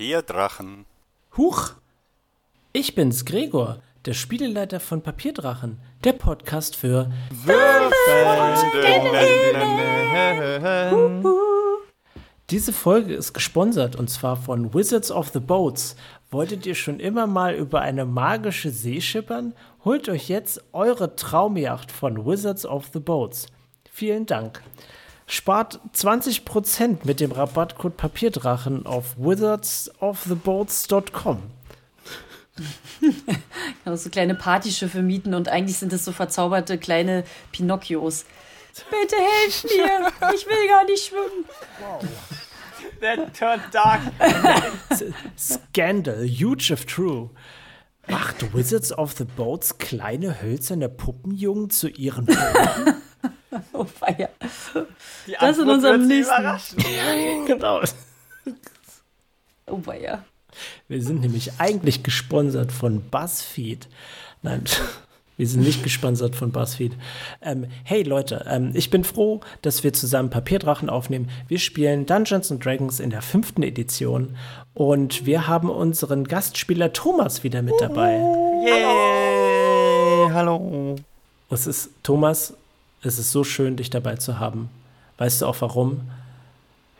Papierdrachen. Huch! Ich bin's, Gregor, der Spieleleiter von Papierdrachen, der Podcast für. Diese Folge ist gesponsert und zwar von Wizards of the Boats. Wolltet ihr schon immer mal über eine magische See schippern? Holt euch jetzt eure Traumjacht von Wizards of the Boats. Vielen Dank. Spart 20% mit dem Rabattcode Papierdrachen auf wizardsoftheboats.com. Kann so kleine Partyschiffe mieten und eigentlich sind es so verzauberte kleine Pinocchios. Bitte helft mir! Ich will gar nicht schwimmen. That turned dark. Scandal, huge if true. Macht Wizards of the Boats kleine hölzerne Puppenjungen zu ihren Booten? Oh, feier. Die Das in Antwort unserem wird Sie nächsten- genau. Oh, feier. Wir sind nämlich eigentlich gesponsert von BuzzFeed. Nein, wir sind nicht gesponsert von BuzzFeed. Ähm, hey Leute, ähm, ich bin froh, dass wir zusammen Papierdrachen aufnehmen. Wir spielen Dungeons and Dragons in der fünften Edition und wir haben unseren Gastspieler Thomas wieder mit dabei. Yay! Hallo. Es ist, Thomas, es ist so schön, dich dabei zu haben. Weißt du auch warum?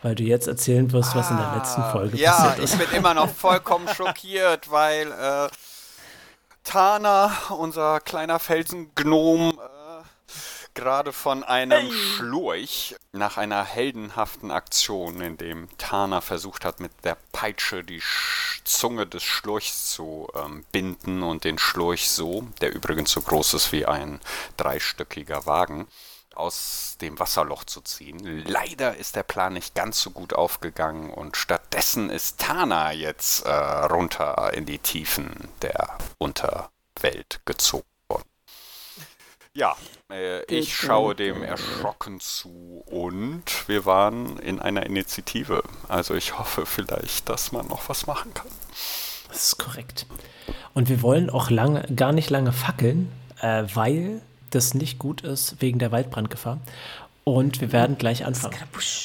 Weil du jetzt erzählen wirst, was in der letzten Folge Ah, ja, passiert ist. ich bin immer noch vollkommen schockiert, weil äh, Tana, unser kleiner Felsengnom, gerade von einem Schlurch nach einer heldenhaften Aktion, in dem Tana versucht hat, mit der Peitsche die Sch Zunge des Schlurchs zu ähm, binden und den Schlurch so, der übrigens so groß ist wie ein dreistöckiger Wagen, aus dem Wasserloch zu ziehen. Leider ist der Plan nicht ganz so gut aufgegangen und stattdessen ist Tana jetzt äh, runter in die Tiefen der Unterwelt gezogen. Ja, äh, ich schaue dem erschrocken zu und wir waren in einer Initiative. Also ich hoffe vielleicht, dass man noch was machen kann. Das ist korrekt. Und wir wollen auch lange, gar nicht lange fackeln, äh, weil das nicht gut ist wegen der Waldbrandgefahr. Und wir werden gleich anfangen.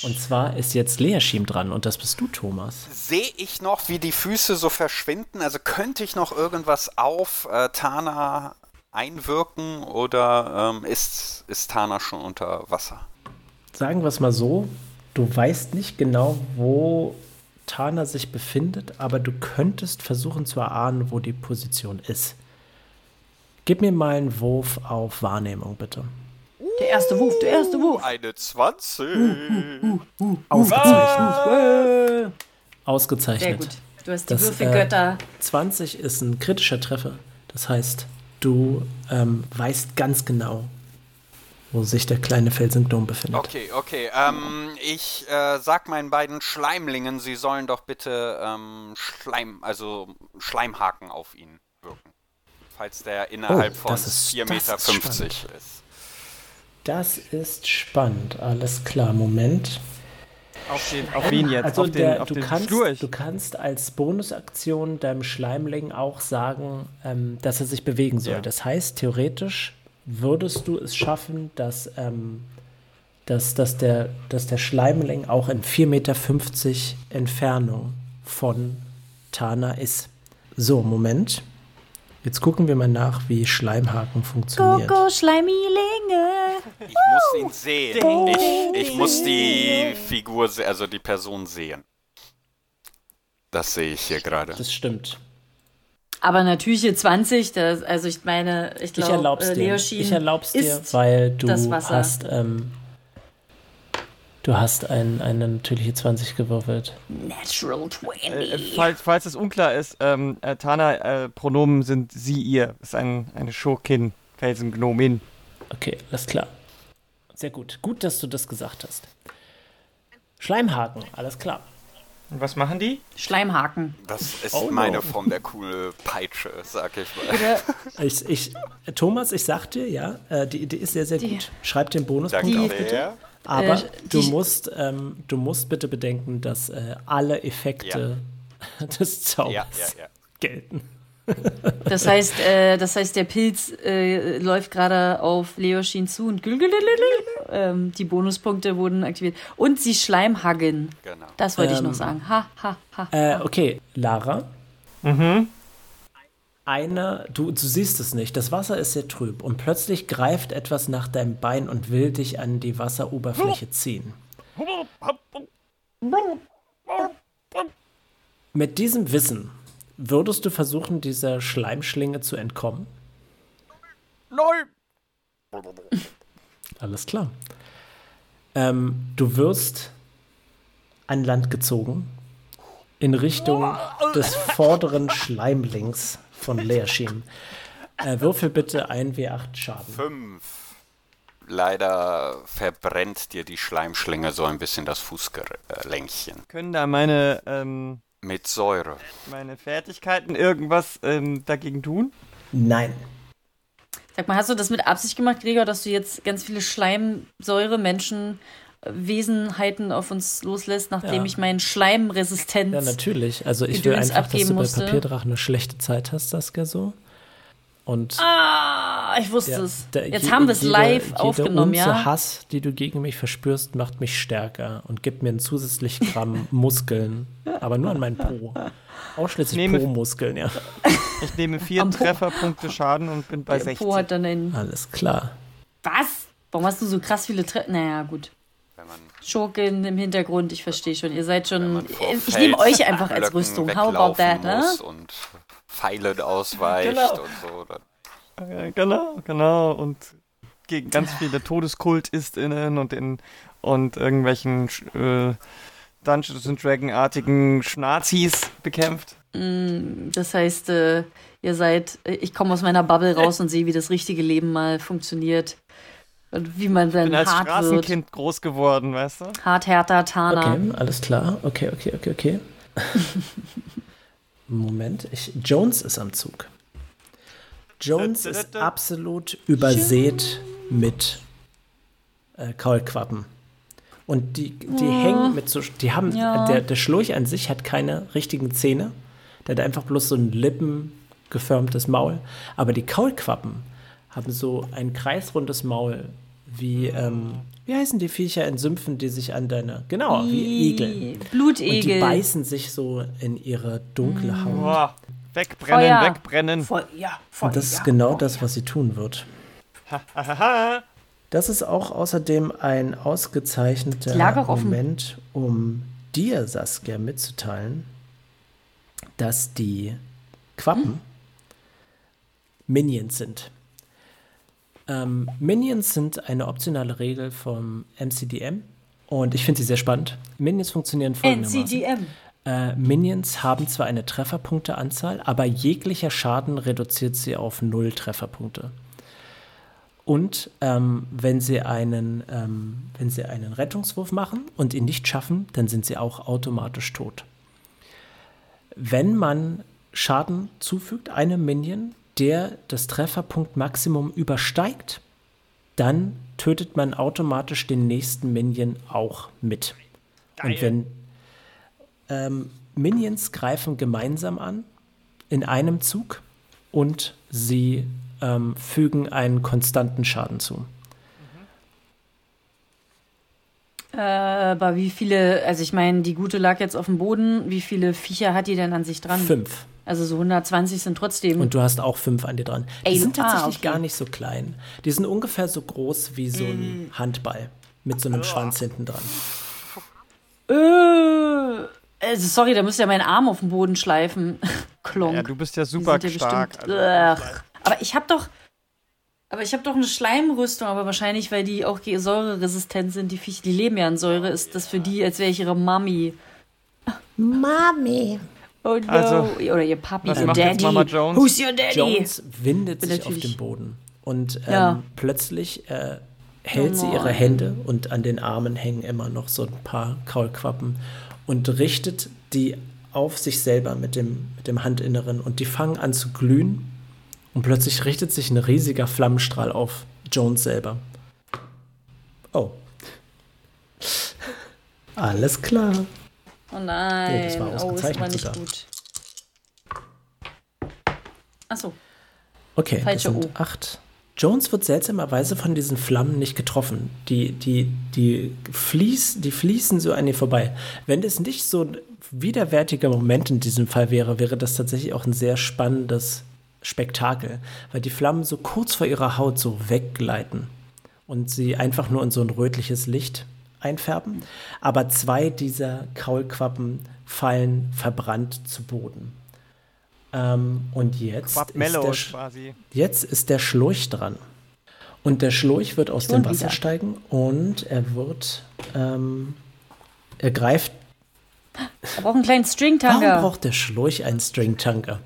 Und zwar ist jetzt Leaschim dran und das bist du, Thomas. Sehe ich noch, wie die Füße so verschwinden? Also könnte ich noch irgendwas auf äh, Tana einwirken oder ähm, ist, ist Tana schon unter Wasser? Sagen wir es mal so, du weißt nicht genau, wo Tana sich befindet, aber du könntest versuchen zu erahnen, wo die Position ist. Gib mir mal einen Wurf auf Wahrnehmung, bitte. Der erste Wurf, der erste Wurf. Eine 20. Ausgezeichnet. Sehr Ausgezeichnet. gut. Du hast die Das, äh, Würfelgötter. 20 ist ein kritischer Treffer. Das heißt, du ähm, weißt ganz genau, wo sich der kleine Felsengnom befindet. Okay, okay. Ähm, ich äh, sag meinen beiden Schleimlingen, sie sollen doch bitte ähm, Schleim, also Schleimhaken auf ihn wirken. Falls der innerhalb Oh, von das ist- 4,50 das Meter ist. Das ist spannend. Alles klar, Moment. Auf, den, auf wen jetzt? Also auf den, der, auf du, den kannst, Schlurch? du kannst als Bonusaktion deinem Schleimling auch sagen, ähm, dass er sich bewegen soll. Ja. Das heißt, theoretisch würdest du es schaffen, dass, ähm, dass, dass, der, dass der Schleimling auch in 4,50 Meter Entfernung von Tana ist. So, Moment. Jetzt gucken wir mal nach, wie Schleimhaken funktioniert. Coco Schleimilinge. Ich muss ihn sehen. Ich, ich muss die Figur, also die Person sehen. Das sehe ich hier gerade. Das stimmt. Aber natürliche 20, das, also ich meine, ich Ich glaube, erlaub's äh, dir. Leoschien Ich erlaub's dir, ist weil du das Wasser. hast, ähm, du hast ein, eine natürliche 20 gewürfelt. Natural 20. Äh, falls, falls es unklar ist, ähm, äh, Tana, äh, Pronomen sind sie, ihr. Ist ein, eine Schurkin, Felsengnomin. Okay, alles klar. Sehr gut. Gut, dass du das gesagt hast. Schleimhaken, alles klar. Und was machen die? Schleimhaken. Das ist Oh no. meine Form der coole Peitsche, sag ich mal. Ich, ich, Thomas, ich sag dir, ja, äh, die Idee ist sehr, sehr Die- gut. Schreib den Bonuspunkt Danke auf, bitte. Aber Äh, du, musst, ähm, du musst bitte bedenken, dass äh, alle Effekte des Zaubers Ja, ja, ja. gelten. Das heißt, äh, das heißt, der Pilz äh, läuft gerade auf Leoshin zu und ähm, die Bonuspunkte wurden aktiviert. Und sie Schleimhagen. Genau. Das wollte ich Ähm, noch sagen. Ha, ha, ha. Äh, okay, Lara. Mhm. Eine, du, du siehst es nicht, das Wasser ist sehr trüb und plötzlich greift etwas nach deinem Bein und will dich an die Wasseroberfläche ziehen. Mit diesem Wissen würdest du versuchen, dieser Schleimschlinge zu entkommen? Nein! Alles klar. Ähm, du wirst an Land gezogen in Richtung des vorderen Schleimlings von Leerschim. Äh, würfel bitte ein W8 Schaden. Fünf. Leider verbrennt dir die Schleimschlinge so ein bisschen das Fußgelänkchen. Können da meine, ähm, Mit Säure. meine Fertigkeiten irgendwas ähm, dagegen tun? Nein. Sag mal, hast du das mit Absicht gemacht, Gregor, dass du jetzt ganz viele Schleimsäure, Menschen, äh, Wesenheiten auf uns loslässt, nachdem Ja. ich meinen Schleimresistenz. Ja, natürlich. Also ich will einfach, dass du bei musste. Papierdrachen eine schlechte Zeit hast, Saskia, so. Und Ah, ich wusste ja, es. der- Jetzt je- haben wir es live jede aufgenommen, Unze ja. Hass, die du gegen mich verspürst, macht mich stärker und gibt mir einen zusätzlichen Gramm Muskeln. Aber nur an meinen Po. Ausschließlich Po-Muskeln, ja. Ich nehme vier. Trefferpunkte Schaden und bin bei Der 60. Po hat dann ein. Alles klar. Was? Warum hast du so krass viele Tre Naja, gut. Wenn man Schurken im Hintergrund, ich verstehe schon. Ihr seid schon. Ich nehme euch einfach als Blöcken Rüstung. How about that, ne? Und Pfeile ausweicht Genau. und so. Dann Ja, genau, genau. Und gegen ganz viele TodeskultistInnen und in und irgendwelchen äh, Dungeons and Dragon-artigen Schnazis bekämpft. Das heißt, äh, ihr seid. äh, Ich komme aus meiner Bubble raus und sehe, wie das richtige Leben mal funktioniert. Und wie man Ich dann bin als hart wird. Straßenkind groß geworden, weißt du? Hart, härter, Tana. Okay, alles klar. Okay, okay, okay, okay. Moment, ich, Jones ist am Zug. Jones ist absolut übersät mit äh, Kaulquappen. Und die, die hängen mit so, die haben, Ja. der, der Schlurch an sich hat keine richtigen Zähne. Der hat einfach bloß so ein lippengeformtes Maul. Aber die Kaulquappen haben so ein kreisrundes Maul, wie, ähm, wie heißen die Viecher in Sümpfen, die sich an deine, genau, wie Igel. Und die Blutegel. beißen sich so in ihre dunkle Haut. Boah, wegbrennen, Feuer. wegbrennen. Voll, ja, voll, Und das ist ja. genau das, was sie tun wird. Das ist auch außerdem ein Ich ausgezeichneter Moment, um dir, Saskia, mitzuteilen, dass die Quappen Minions sind. Ähm, Minions sind eine optionale Regel vom MCDM und ich finde sie sehr spannend. Minions funktionieren folgendermaßen. NCDM. Äh, Minions haben zwar eine Trefferpunkteanzahl, aber jeglicher Schaden reduziert sie auf null Trefferpunkte. Und ähm, wenn, sie einen, ähm, wenn sie einen Rettungswurf machen und ihn nicht schaffen, dann sind sie auch automatisch tot. Wenn man Schaden zufügt, einem Minion, der das Trefferpunktmaximum übersteigt, dann tötet man automatisch den nächsten Minion auch mit. Und wenn ähm, Minions greifen gemeinsam an in einem Zug und sie ähm, fügen einen konstanten Schaden zu. Äh, aber wie viele, also ich meine, die Gute lag jetzt auf dem Boden. Wie viele Viecher hat die denn an sich dran? Fünf. Also so 120 sind trotzdem. Und du hast auch fünf an dir dran. Die Ey, sind ah, tatsächlich okay. gar nicht so klein. Die sind ungefähr so groß wie so ein Handball mit so einem Schwanz hinten dran. äh, also sorry, da müsste ja mein Arm auf den Boden schleifen. Klonk. Ja, du bist ja super ja stark. bestimmt- Also, aber ich habe doch. Aber ich habe doch eine Schleimrüstung, aber wahrscheinlich, weil die auch säureresistent sind, die Viecher, die leben ja an Säure, ist das für die, als wäre ich ihre Mami. Mami. Oh no. Also, Oder ihr Papi, was ihr macht jetzt Daddy. Mama Jones? Who's your Daddy? Jones windet Bin sich auf den Boden und ähm, Ja. plötzlich äh, hält Oh sie ihre. Hände und an den Armen hängen immer noch so ein paar Kaulquappen und richtet die auf sich selber mit dem, mit dem Handinneren und die fangen an zu glühen und plötzlich richtet sich ein riesiger Flammenstrahl auf Jones selber. Oh. Alles klar. Oh nein. Ja, das war oh, ist ausgezeichnet aber nicht sogar. gut. Achso. Okay, Falsche das sind O. acht. Jones wird seltsamerweise von diesen Flammen nicht getroffen. Die, die, die, fließ, die fließen so an ihr vorbei. Wenn das nicht so ein widerwärtiger Moment in diesem Fall wäre, wäre das tatsächlich auch ein sehr spannendes Spektakel, weil die Flammen so kurz vor ihrer Haut so weggleiten und sie einfach nur in so ein rötliches Licht einfärben. Aber zwei dieser Kaulquappen fallen verbrannt zu Boden. Ähm, und jetzt ist der, quasi. Jetzt ist der Schlurch dran. Und der Schlurch wird aus Schon dem Wasser wieder. steigen und er wird, ähm, er greift. Er braucht einen kleinen Warum Stringtanker. braucht der Schlurch einen Stringtanker?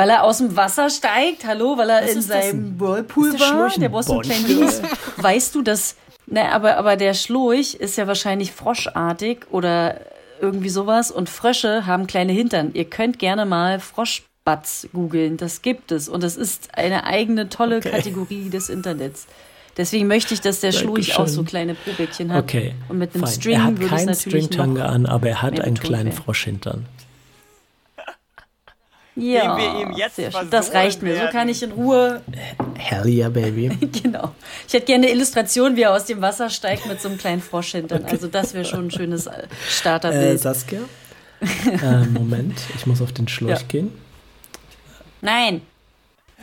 Weil er aus dem Wasser steigt, hallo, weil er Was in seinem? Whirlpool Ist der war. Der Bond? Minis. Weißt du, dass. Ne, aber, aber der Schlurch ist ja wahrscheinlich froschartig oder irgendwie sowas und Frösche haben kleine Hintern. Ihr könnt gerne mal Froschbatz googeln, das gibt es und das ist eine eigene tolle Okay. Kategorie des Internets. Deswegen möchte ich, dass der Schlurch Dankeschön. auch so kleine Pobäckchen hat. Okay. Und mit einem fein. String er hat würde es keinen noch an, aber er hat einen kleinen. Froschhintern. Ja, wir ihm jetzt sehr schön. das reicht mir. So kann ich in Ruhe Hell yeah, baby. Genau. Ich hätte gerne eine Illustration, wie er aus dem Wasser steigt mit so einem kleinen Frosch hintern. Also das wäre schon ein schönes äh, Äh, Starterbild. Saskia? äh, Moment, ich muss auf den Schlurch Ja. gehen. Nein.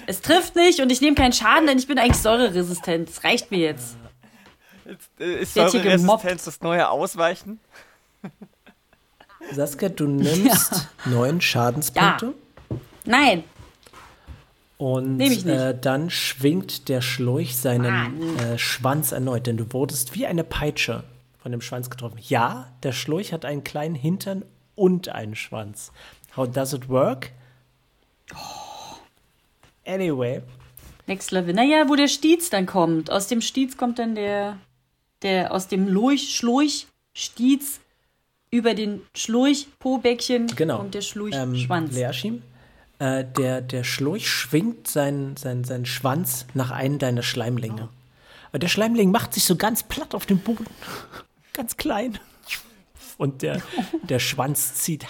Es trifft nicht und ich nehme keinen Schaden, denn ich bin eigentlich säureresistent. Das reicht mir jetzt. Äh, Ist Wird hier eure gemobbt. Resistenz das neue Ausweichen? Saskia, du nimmst neun Schadenspunkte. Nein. Und Nehm ich nicht. Äh, dann schwingt der Schlurch seinen äh, Schwanz erneut, denn du wurdest wie eine Peitsche von dem Schwanz getroffen. Ja, der Schlurch hat einen kleinen Hintern und einen Schwanz. How does it work? Anyway, Next Level. Naja, wo der Stiez dann kommt. Aus dem Stiez kommt dann der, der aus dem Lurch, Schlurch, Stiez über den Schlurch, Pobäckchen genau. kommt der Schlurch, ähm, Schwanz. Leashim, äh, der, der Schlurch schwingt seinen, seinen, seinen Schwanz nach einem deiner Schleimlinge. Aber der Schleimling macht sich so ganz platt auf dem Boden. ganz klein. Und der, der Schwanz zieht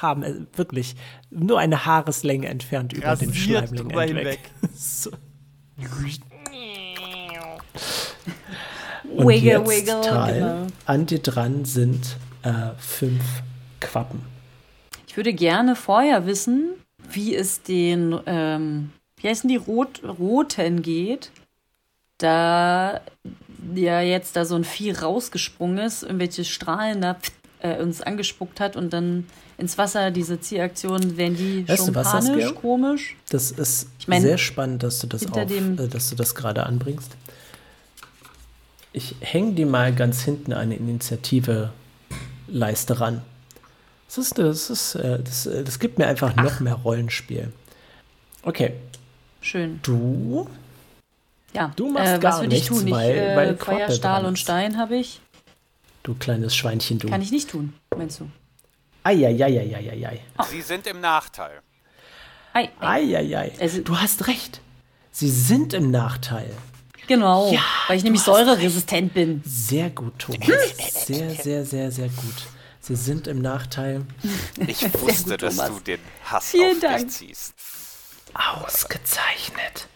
haben, äh, wirklich nur eine Haareslänge entfernt über den Rasiert Schleimling drüber hinweg. hinweg. so. Und Wiggle, jetzt, wiggle, Tal, genau. an dir dran sind äh, fünf Quappen. Ich würde gerne vorher wissen, wie es den, ähm, wie heißen die, Rot, Roten geht, da ja jetzt da so ein Vieh rausgesprungen ist, irgendwelche Strahlen da äh, uns angespuckt hat und dann ins Wasser, diese Zielaktionen, werden die Weißt schon du panisch, Saskia? komisch. Das ist Ich mein, sehr spannend, dass du das auf, äh, dass du das gerade anbringst. Ich hänge die mal ganz hinten eine Initiative Leiste ran. Das ist, das ist, äh, das, äh, das gibt mir einfach noch mehr Rollenspiel. Okay, Schön. du, Ja. Du machst äh, gar was würde ich nichts, tun? weil- ich, äh, weil Feuer, Quappe Stahl und. Stein habe ich. du kleines Schweinchen, du. Kann ich nicht tun, meinst du? Eieieiei. Sie sind im Nachteil. Ei, ei. Eieiei. Also- Du hast recht. Sie sind im Nachteil. Genau, Ja, weil ich nämlich säureresistent bin. Sehr gut, Thomas. Sehr, sehr, sehr, sehr gut. Sie sind im Nachteil. Ich wusste, gut, dass du den Hass Vielen auf Dank. dich ziehst. Ausgezeichnet.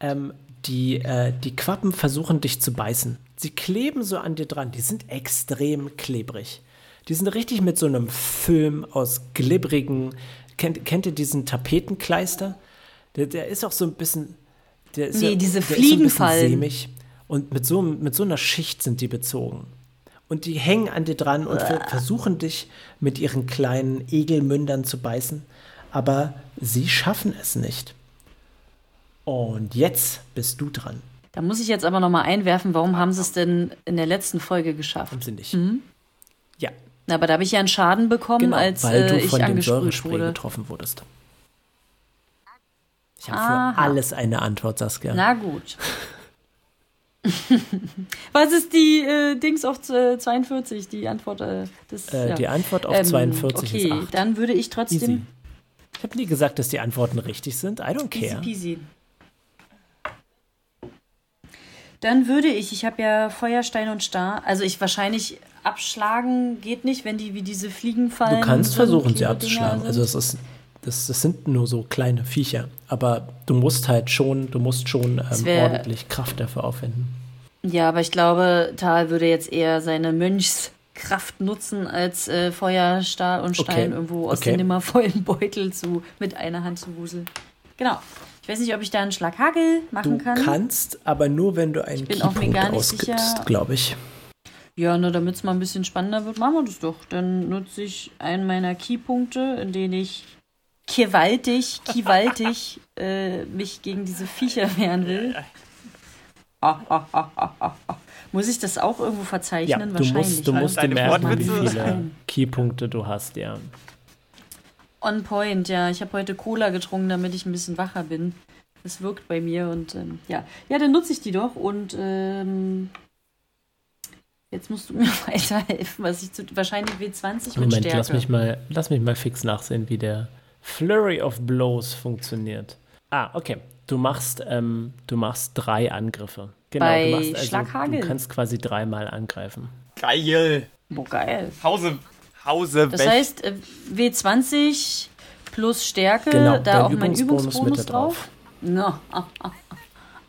Ähm, die, äh, die Quappen versuchen dich zu beißen. Sie kleben so an dir dran. Die sind extrem klebrig. Die sind richtig mit so einem Film aus glibbrigen. Kennt, kennt ihr diesen Tapetenkleister? Der, der ist auch so ein bisschen. Der ist Nee, ja, diese der ist so ein bisschen Fliegenfallen. sämig. Und mit so, mit so einer Schicht sind die bezogen. Und die hängen an dir dran und ver versuchen dich mit ihren kleinen Egelmündern zu beißen. Aber sie schaffen es nicht. Und jetzt bist du dran. Da muss ich jetzt aber nochmal einwerfen, warum haben sie es denn in der letzten Folge geschafft? Haben sie nicht. Mhm. Ja, aber da habe ich ja einen Schaden bekommen, genau, als weil äh, du ich von dem Säurespray wurde. getroffen wurdest. Ich habe für alles eine Antwort, Saskia. Na gut. Was ist die äh, Dings auf äh, 42, die Antwort äh, des, äh, ja. Die Antwort auf Ähm, 42 okay, ist 8. dann würde ich trotzdem Easy. Ich habe nie gesagt, dass die Antworten richtig sind. I don't Easy care. peasy. Dann würde ich, ich habe ja Feuerstein und Star, also ich wahrscheinlich abschlagen geht nicht, wenn die wie diese Fliegen fallen. Du kannst versuchen, sie abzuschlagen. Also es ist das, das sind nur so kleine Viecher. Aber du musst halt schon, du musst schon ähm, wär- ordentlich Kraft dafür aufwenden. Ja, aber ich glaube, Tal würde jetzt eher seine Mönchskraft nutzen, als äh, Feuer, Stahl und Stein Okay, irgendwo aus okay. dem nimmervollen Beutel zu, mit einer Hand zu wuseln. Genau. Ich weiß nicht, ob ich da einen Schlag Hagel machen Du kann. kannst, aber nur wenn du einen bin auch mir gar nicht ausgibst, glaube ich. Ja, nur damit es mal ein bisschen spannender wird, machen wir das doch. Dann nutze ich einen meiner Keypunkte, in denen ich gewaltig, gewaltig äh, mich gegen diese Viecher wehren will. Ah, ah, ah. Muss ich das auch irgendwo Ja, verzeichnen? du Wahrscheinlich. musst, du musst dir merken, wie viele. Keypunkte du hast, ja. On point, ja. Ich habe heute Cola getrunken, damit ich ein bisschen wacher bin. Das wirkt bei mir und ähm, ja. Ja, dann nutze ich die doch und ähm, jetzt musst du mir weiterhelfen, was ich zu. Wahrscheinlich W20 mit Moment, Stärke. lass mich, mal, lass mich mal fix nachsehen, wie der Flurry of Blows funktioniert. Ah, okay. Du machst, ähm, du machst drei Angriffe. Genau, Bei du machst also, Schlaghagel. du kannst quasi dreimal angreifen. Geil. Boah, geil. Hause, Hause Das weg. heißt, äh, W20 plus Stärke, Genau, da auch mein Übungsbonus drauf. drauf. No. Ah, ah, ah.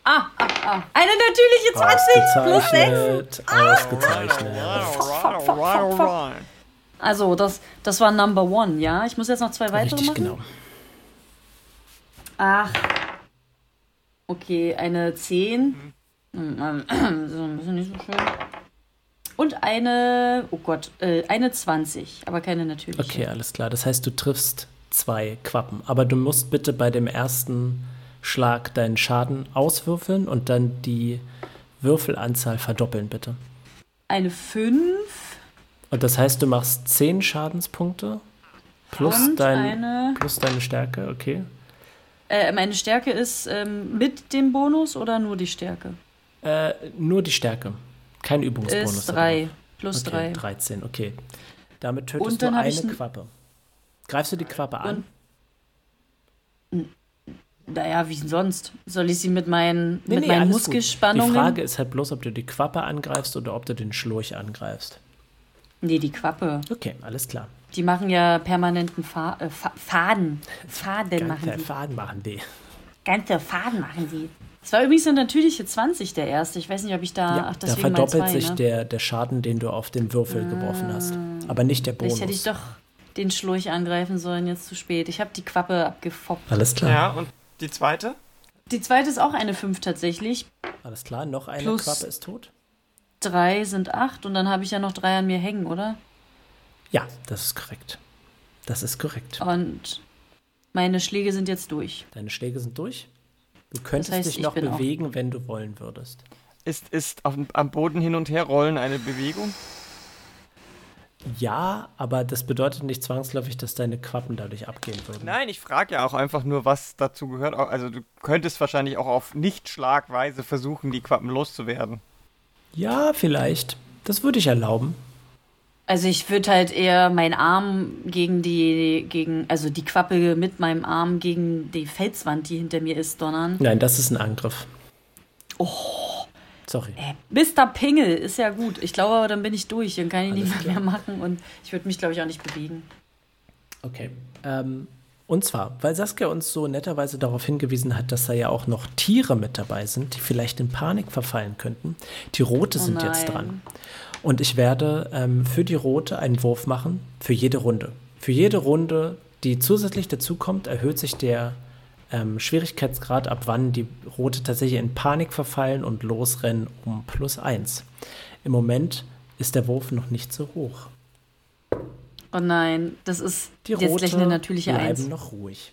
Ah, ah, ah. Eine natürliche 20 plus 6. Ausgezeichnet, ausgezeichnet. Also, das, das war Number One, ja? Ich muss jetzt noch zwei weitere Richtig, machen. genau. Ach. Okay, eine 10. Hm, ähm, so ein bisschen nicht so schön. Und eine, oh Gott, äh, eine 20, aber keine natürliche. Okay, alles klar. Das heißt, du triffst zwei Quappen. Aber du musst bitte bei dem ersten Schlag deinen Schaden auswürfeln und dann die Würfelanzahl verdoppeln, bitte. Eine 5 Und das heißt, du machst 10 Schadenspunkte plus, und dein, plus deine Stärke, okay. Äh, meine Stärke ist ähm, mit dem Bonus oder nur die Stärke? Äh, nur die Stärke. Kein Übungsbonus. Ist da 3. drauf. Plus okay, 3. 13, okay. Damit tötest du eine Quappe. Greifst du die Quappe an? Naja, wie sonst? Soll ich sie mit meinen, Nee, mit nee, meinen gut. Muskelspannungen? Die Frage ist halt bloß, ob du die Quappe angreifst oder ob du den Schlurch angreifst. Nee, die Quappe. Okay, alles klar. Die machen ja permanenten Fa äh, Fa Faden. Faden machen Ganze die. Faden machen die. Ganze Faden machen die. Es war übrigens eine natürliche 20 der erste. Ich weiß nicht, ob ich da. Ja, ach, da verdoppelt zwei, sich ne? der, der Schaden, den du auf den Würfel geworfen hast. Aber nicht der Bonus. Vielleicht hätte ich doch den Schlurch angreifen sollen, jetzt zu spät. Ich habe die Quappe abgefoppt. Alles klar. Ja, und die zweite? Die zweite ist auch eine 5 tatsächlich. Alles klar, noch eine Plus- Quappe ist tot. Drei sind acht und dann habe ich ja noch drei an mir hängen, oder? Ja, das ist korrekt. Das ist korrekt. Und meine Schläge sind jetzt durch. Deine Schläge sind durch. Du könntest heißt, dich ich noch bewegen, wenn du wollen würdest. Ist, ist auf, am Boden hin und her rollen eine Bewegung? Ja, aber das bedeutet nicht zwangsläufig, dass deine Quappen dadurch abgehen würden. Nein, ich frage ja auch einfach nur, was dazu gehört. Also du könntest wahrscheinlich auch auf Nicht-Schlagweise versuchen, die Quappen loszuwerden. Ja, vielleicht. Das würde ich erlauben. Also ich würde halt eher meinen Arm gegen die, gegen, also die Quappe mit meinem Arm gegen die Felswand, die hinter mir ist, donnern. Nein, das ist ein Angriff. Oh. Sorry. Äh, Mr. Pingel ist ja gut. Ich glaube, aber dann bin ich durch. Dann kann ich nichts mehr machen und ich würde mich, glaube ich, auch nicht bewegen. Okay. Ähm, und zwar, weil Saskia uns so netterweise darauf hingewiesen hat, dass da ja auch noch Tiere mit dabei sind, die vielleicht in Panik verfallen könnten. Die Rote Oh sind jetzt nein. dran. Und ich werde ähm, für die Rote einen Wurf machen, für jede Runde. Für jede Runde, die zusätzlich dazukommt, erhöht sich der ähm, Schwierigkeitsgrad, ab wann die Rote tatsächlich in Panik verfallen und losrennen, um plus eins. Im Moment ist der Wurf noch nicht so hoch. Oh nein, das ist Die jetzt Rote gleich eine natürliche bleiben Eins. noch ruhig.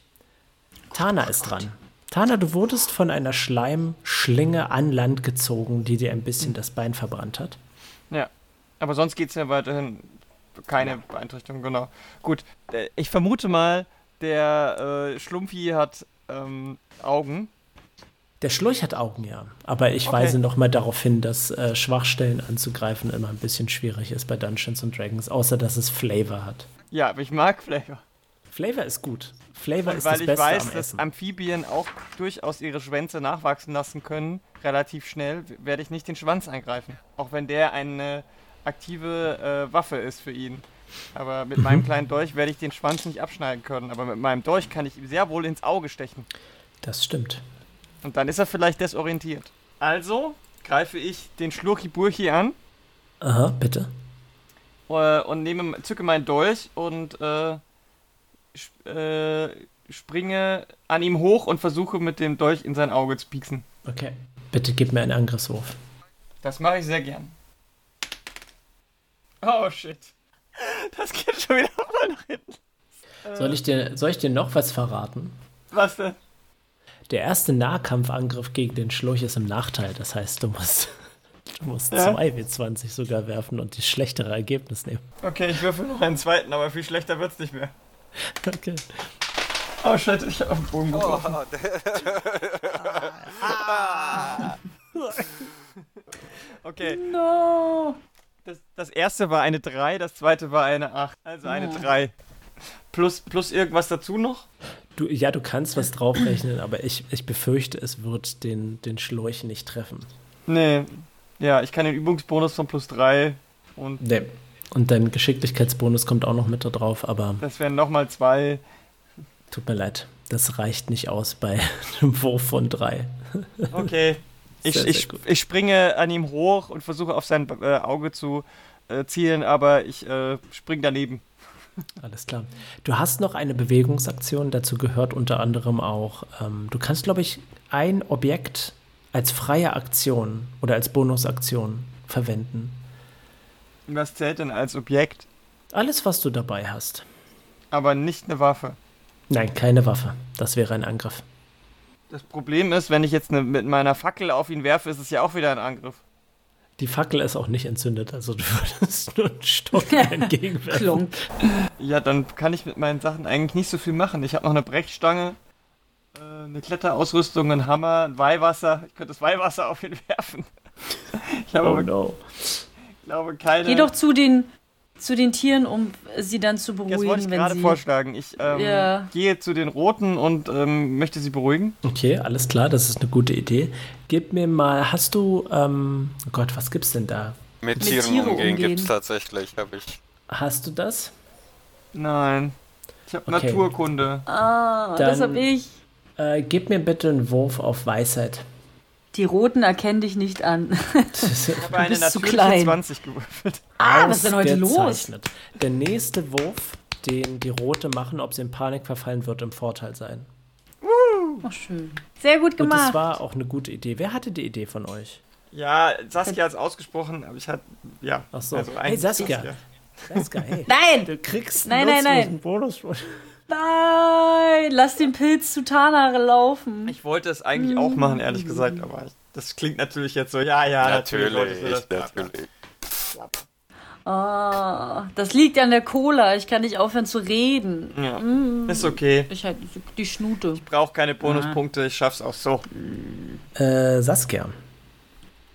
Tana ist dran. Tana, du wurdest von einer Schleimschlinge an Land gezogen, die dir ein bisschen das Bein verbrannt hat. Ja. Aber sonst geht es ja weiterhin keine Beeinträchtigung, genau. Gut, äh, ich vermute mal, der äh, Schlumpfi hat ähm, Augen. Der Schlurch hat Augen, ja. Aber ich Okay. weise nochmal darauf hin, dass äh, Schwachstellen anzugreifen immer ein bisschen schwierig ist bei Dungeons and Dragons, außer dass es Flavor hat. Ja, aber ich mag Flavor. Flavor ist gut. Flavor Und ist weil das ich Beste weiß, am dass Essen. Amphibien auch durchaus ihre Schwänze nachwachsen lassen können, relativ schnell, werde ich nicht den Schwanz eingreifen. Auch wenn der eine aktive äh, Waffe ist für ihn. Aber mit meinem kleinen Dolch werde ich den Schwanz nicht abschneiden können. Aber mit meinem Dolch kann ich ihm sehr wohl ins Auge stechen. Das stimmt. Und dann ist er vielleicht desorientiert. Also greife ich den Schlurchi-Burchi an Aha, bitte. äh, und nehme, zücke meinen Dolch und äh, sp äh, springe an ihm hoch und versuche mit dem Dolch in sein Auge zu pieksen. Okay. Bitte gib mir einen Angriffswurf. Das mache ich sehr gern. Oh shit. Das geht schon wieder voll nach hinten. Soll ich dir, soll ich dir noch was verraten? Was denn? Der erste Nahkampfangriff gegen den Schlurch ist im Nachteil. Das heißt, du musst, du musst Ja. 2W20 sogar werfen und das schlechtere Ergebnis nehmen. Okay, ich würfel noch einen zweiten, aber viel schlechter wird's nicht mehr. Okay. Oh shit, ich hab auf den Boden geworfen. Oh, Okay, No. das, das erste war eine 3, das zweite war eine 8. Also eine 3. Plus, plus irgendwas dazu noch? Du, ja, du kannst was draufrechnen, aber ich, ich befürchte, es wird den, den Schlurch nicht treffen. Nee. Ja, ich kann den Übungsbonus von plus 3 und Nee. Und dein Geschicklichkeitsbonus kommt auch noch mit da drauf, aber das wären nochmal 2. tut mir leid, das reicht nicht aus bei einem Wurf von drei. Okay. Ich, Sehr, ich, sehr ich springe an ihm hoch und versuche auf sein äh, Auge zu äh, zielen, aber ich äh, spring daneben. Alles klar. Du hast noch eine Bewegungsaktion, dazu gehört unter anderem auch, ähm, du kannst, glaube ich, ein Objekt als freie Aktion oder als Bonusaktion verwenden. Was zählt denn als Objekt, Alles, was du dabei hast. aber nicht eine Waffe? Nein, keine Waffe. Das wäre ein Angriff. Das Problem ist, wenn ich jetzt ne, mit meiner Fackel auf ihn werfe, ist es ja auch wieder ein Angriff. Die Fackel ist auch nicht entzündet, also du würdest nur einen Stock entgegenwerfen. Ja, dann kann ich mit meinen Sachen eigentlich nicht so viel machen. Ich habe noch eine Brechstange, äh, eine Kletterausrüstung, einen Hammer, ein Weihwasser. Ich könnte das Weihwasser auf ihn werfen. Ich habe Oh aber, no. glaube keine. Geh doch zu den, zu den Tieren, um sie dann zu das beruhigen, wollte ich wenn gerade sie. vorschlagen. Ich ähm, Ja. gehe zu den Roten und ähm, möchte sie beruhigen. Okay, alles klar, das ist eine gute Idee. Gib mir mal, hast du, ähm, oh Gott, was gibt's denn da? mit Mit Tieren Tiere umgehen, umgehen. gibt's tatsächlich, habe ich. Hast du das? Nein. Ich habe Okay. Naturkunde. Ah, Dann- das hab ich. Äh, gib mir bitte einen Wurf auf Weisheit. Die Roten erkennen dich nicht an. Ich habe eine bist zu natürliche klein. 20 gewürfelt. Ah, was ist denn heute los? Der nächste Wurf, den die Rote machen, ob sie in Panik verfallen wird, im Vorteil sein. Ach, schön. Sehr gut Und das gemacht. war auch eine gute Idee. Wer hatte die Idee von euch? Ja, Saskia hat es ausgesprochen, aber ich hatte. Ja. Ach so. Also hey eigentlich- Saskia. Saskia, hey. Nein! Du kriegst Nein, nein, nein. Bonus. Nein! Lass den Pilz zu Tanare laufen. Ich wollte es eigentlich auch machen, ehrlich gesagt, aber das klingt natürlich jetzt so, ja, ja, natürlich. wolltest du Natürlich, das. Ah, das liegt an der Cola. Ich kann nicht aufhören zu reden. Ja, ist okay. Ich halt die Schnute. Ich brauche keine Bonuspunkte, ich schaff's auch so. Äh, Saskia.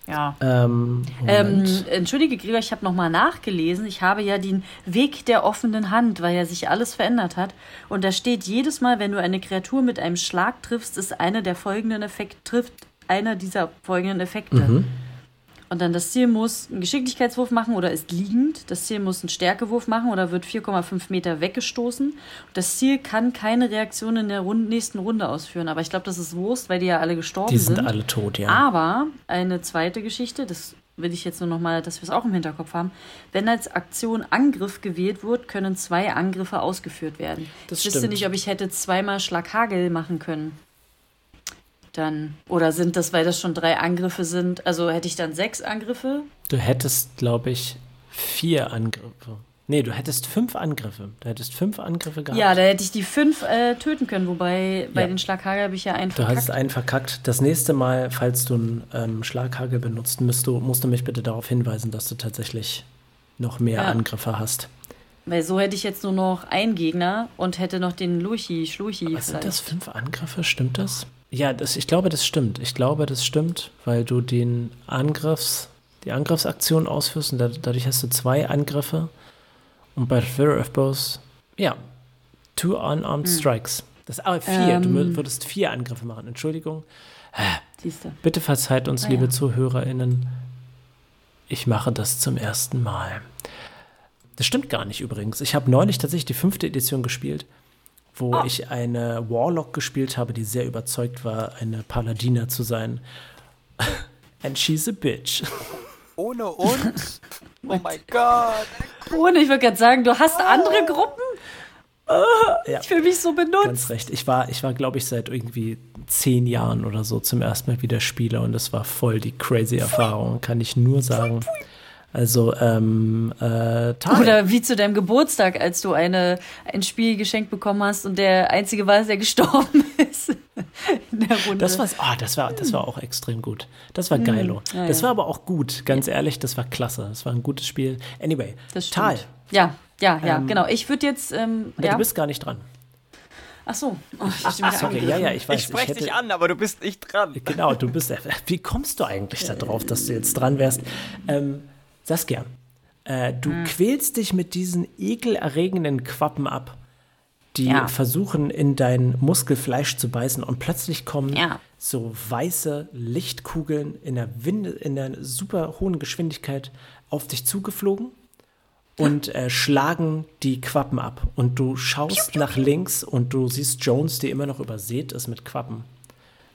Ja. Ähm, Ähm, entschuldige, Gregor, ich habe nochmal nachgelesen. Ich habe ja den Weg der offenen Hand, weil ja sich alles verändert hat. Und da steht jedes Mal, wenn du eine Kreatur mit einem Schlag triffst, ist einer der folgenden Effekte, trifft einer dieser folgenden Effekte. Mhm. Und dann das Ziel muss einen Geschicklichkeitswurf machen oder ist liegend. Das Ziel muss einen Stärkewurf machen oder wird 4,5 Meter weggestoßen. Und das Ziel kann keine Reaktion in der Rund nächsten Runde ausführen. Aber ich glaube, das ist Wurst, weil die ja alle gestorben die sind sind. alle tot, ja. Aber eine zweite Geschichte, das will ich jetzt nur noch mal, dass wir es auch im Hinterkopf haben. Wenn als Aktion Angriff gewählt wird, können zwei Angriffe ausgeführt werden. Das ich wüsste nicht, ob ich hätte zweimal Schlaghagel machen können. Dann, oder sind das, weil das schon drei Angriffe sind, also hätte ich dann sechs Angriffe? Du hättest, glaube ich, vier Angriffe. Nee, du hättest fünf Angriffe. Du hättest fünf Angriffe gehabt. Ja, da hätte ich die fünf äh, töten können, wobei bei Ja. den Schlaghagel habe ich ja einen Du verkackt. hast einen verkackt. Das nächste Mal, falls du einen ähm, Schlaghagel benutzt, musst du, musst du mich bitte darauf hinweisen, dass du tatsächlich noch mehr Ja. Angriffe hast. Weil so hätte ich jetzt nur noch einen Gegner und hätte noch den Lurchi, Schluchi Was sind das? Fünf Angriffe? Stimmt das? Ja, das, ich glaube, das stimmt. Ich glaube, das stimmt, weil du den Angriffs, die Angriffsaktion ausführst und da, dadurch hast du zwei Angriffe. Und bei Fear of Bows, ja, two unarmed strikes. Das ah, vier. du Ähm. mü- würdest vier Angriffe machen. Entschuldigung. Siehst du. Bitte verzeiht uns, Ah, liebe ja. ZuhörerInnen. Ich mache das zum ersten Mal. das stimmt gar nicht übrigens. Ich habe neulich tatsächlich die fünfte Edition gespielt, wo ich eine Warlock gespielt habe, die sehr überzeugt war, eine Paladina zu sein. And she's a bitch. Ohne uns? Oh mein Gott. Ohne, ich würde gerade sagen, du hast andere Gruppen? Ja, Ich fühle mich so benutzt. ganz recht. Ich war, ich war glaube ich, seit irgendwie zehn Jahren oder so zum ersten Mal wieder Spieler und das war voll die crazy Erfahrung, kann ich nur sagen. Also, ähm, äh, Tal. Oder wie zu deinem Geburtstag, als du eine, ein Spiel geschenkt bekommen hast und der Einzige war, der gestorben ist in der Runde. Das war, ah, das war, das war auch extrem gut. Das war geilo. Hm. ja, das ja. war aber auch gut, ganz ehrlich, das war klasse. Das war ein gutes Spiel. Anyway, das stimmt. Tal, Ja, ja, ja, Ähm, genau. Ich würde jetzt, ähm, ja. ja. du bist gar nicht dran. Ach so. Oh, ich wieder Sorry, ja, ja, ich weiß. ich spreche dich an, aber du bist nicht dran. Genau, du bist. Wie kommst du eigentlich darauf, dass du jetzt dran wärst? Ähm, Saskia, äh, du Hm. quälst dich mit diesen ekelerregenden Quappen ab, die Ja. versuchen, in dein Muskelfleisch zu beißen und plötzlich kommen Ja. so weiße Lichtkugeln in einer, Winde, in einer super hohen Geschwindigkeit auf dich zugeflogen und äh, schlagen die Quappen ab. Und du schaust nach links und du siehst Jones, die immer noch übersät ist mit Quappen.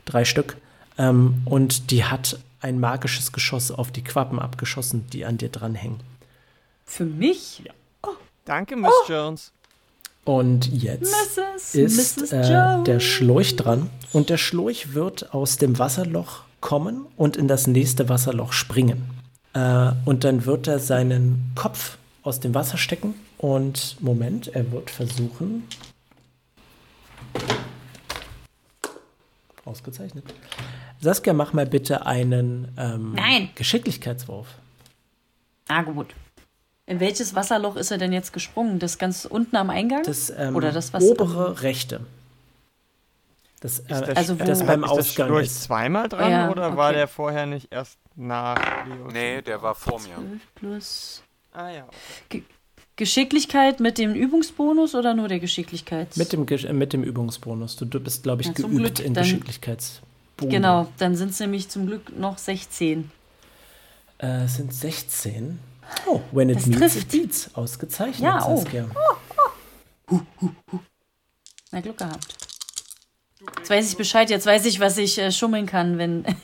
Drei Stück. Ähm, und die hat ein magisches Geschoss auf die Quappen abgeschossen, die an dir dranhängen. Für mich? Danke, Miss Jones. Und jetzt Mrs. ist Mrs. äh, der Schlurch dran. Und der Schlurch wird aus dem Wasserloch kommen und in das nächste Wasserloch springen. Äh, und dann wird er seinen Kopf aus dem Wasser stecken. Und Moment, er wird versuchen. Ausgezeichnet. Saskia, mach mal bitte einen ähm, Nein. Geschicklichkeitswurf. Na gut. In welches Wasserloch ist er denn jetzt gesprungen? Das ganz unten am Eingang? Das ähm, Oder das, was obere rechte. Das, äh, der Also Sch- wo- das beim ist der Ausgang Schlurch ist. zweimal dran Ja, oder war okay. der vorher nicht erst nach Leo? Nee, der war vor mir. 12 plus Ah ja. Okay. Geschicklichkeit mit dem Übungsbonus oder nur der Geschicklichkeits? Mit dem, äh, mit dem Übungsbonus. Du, du bist, glaube ich, Ja, geübt Glück, in dann- Geschicklichkeitsbogen. Genau, dann sind es nämlich zum Glück noch 16. Äh, es sind 16. Oh, when it Das meets, it beats. Ausgezeichnet, Ja, oh. Saskia. Na, Glück gehabt. Jetzt weiß ich Bescheid, jetzt weiß ich, was ich äh, schummeln kann, wenn.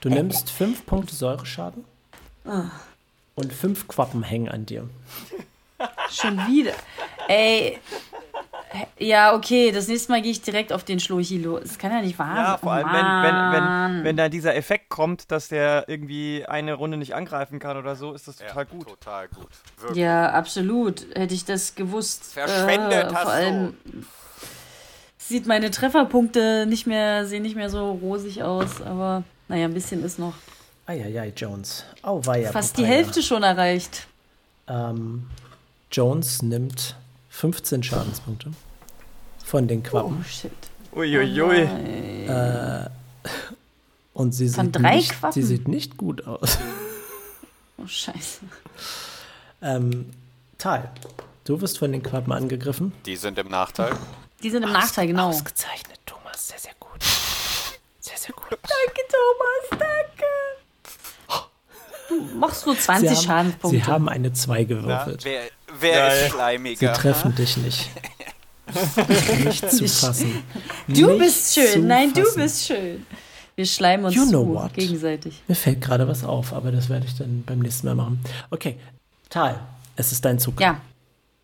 Du nimmst 5 Punkte Säureschaden. Ah. Und 5 Quappen hängen an dir. Schon wieder. Ey. Ja, okay, das nächste Mal gehe ich direkt auf den Schlochi los. Das kann ja nicht wahr sein. Ja, vor Oh, allem, wenn, wenn, wenn, wenn da dieser Effekt kommt, dass der irgendwie eine Runde nicht angreifen kann oder so, ist das total gut. Total gut. Wirklich. Ja, absolut. Hätte ich das gewusst. Verschwendet äh, hast vor allem sieht meine Trefferpunkte nicht mehr, sehen nicht mehr so rosig aus, aber naja, ein bisschen ist noch. Eieiei, Jones. Oh, war ja Fast die Hälfte schon erreicht. Ähm, Jones nimmt 15 Schadenspunkte von den Oh, Quappen. shit. Uiuiui. Und sie Von sieht, drei nicht, Quappen? sie sieht nicht gut aus. Oh, scheiße. Ähm, Tal, du wirst von den Quappen angegriffen. Die sind im Nachteil. Die sind im Nachteil, genau. Ausgezeichnet, Thomas. Sehr, sehr gut. Sehr, sehr gut. Danke, Thomas, danke. Du machst nur 20 Sie haben, Schadenspunkte. sie haben eine 2 Na, gewürfelt. wer wer Geil. ist schleimiger? Sie treffen dich nicht. nicht zu fassen. du Nicht bist schön. Nein, du bist schön. Wir schleimen uns You know gegenseitig. Mir fällt gerade was auf, aber das werde ich dann beim nächsten Mal machen. Okay, Tal, es ist dein Zug. Ja.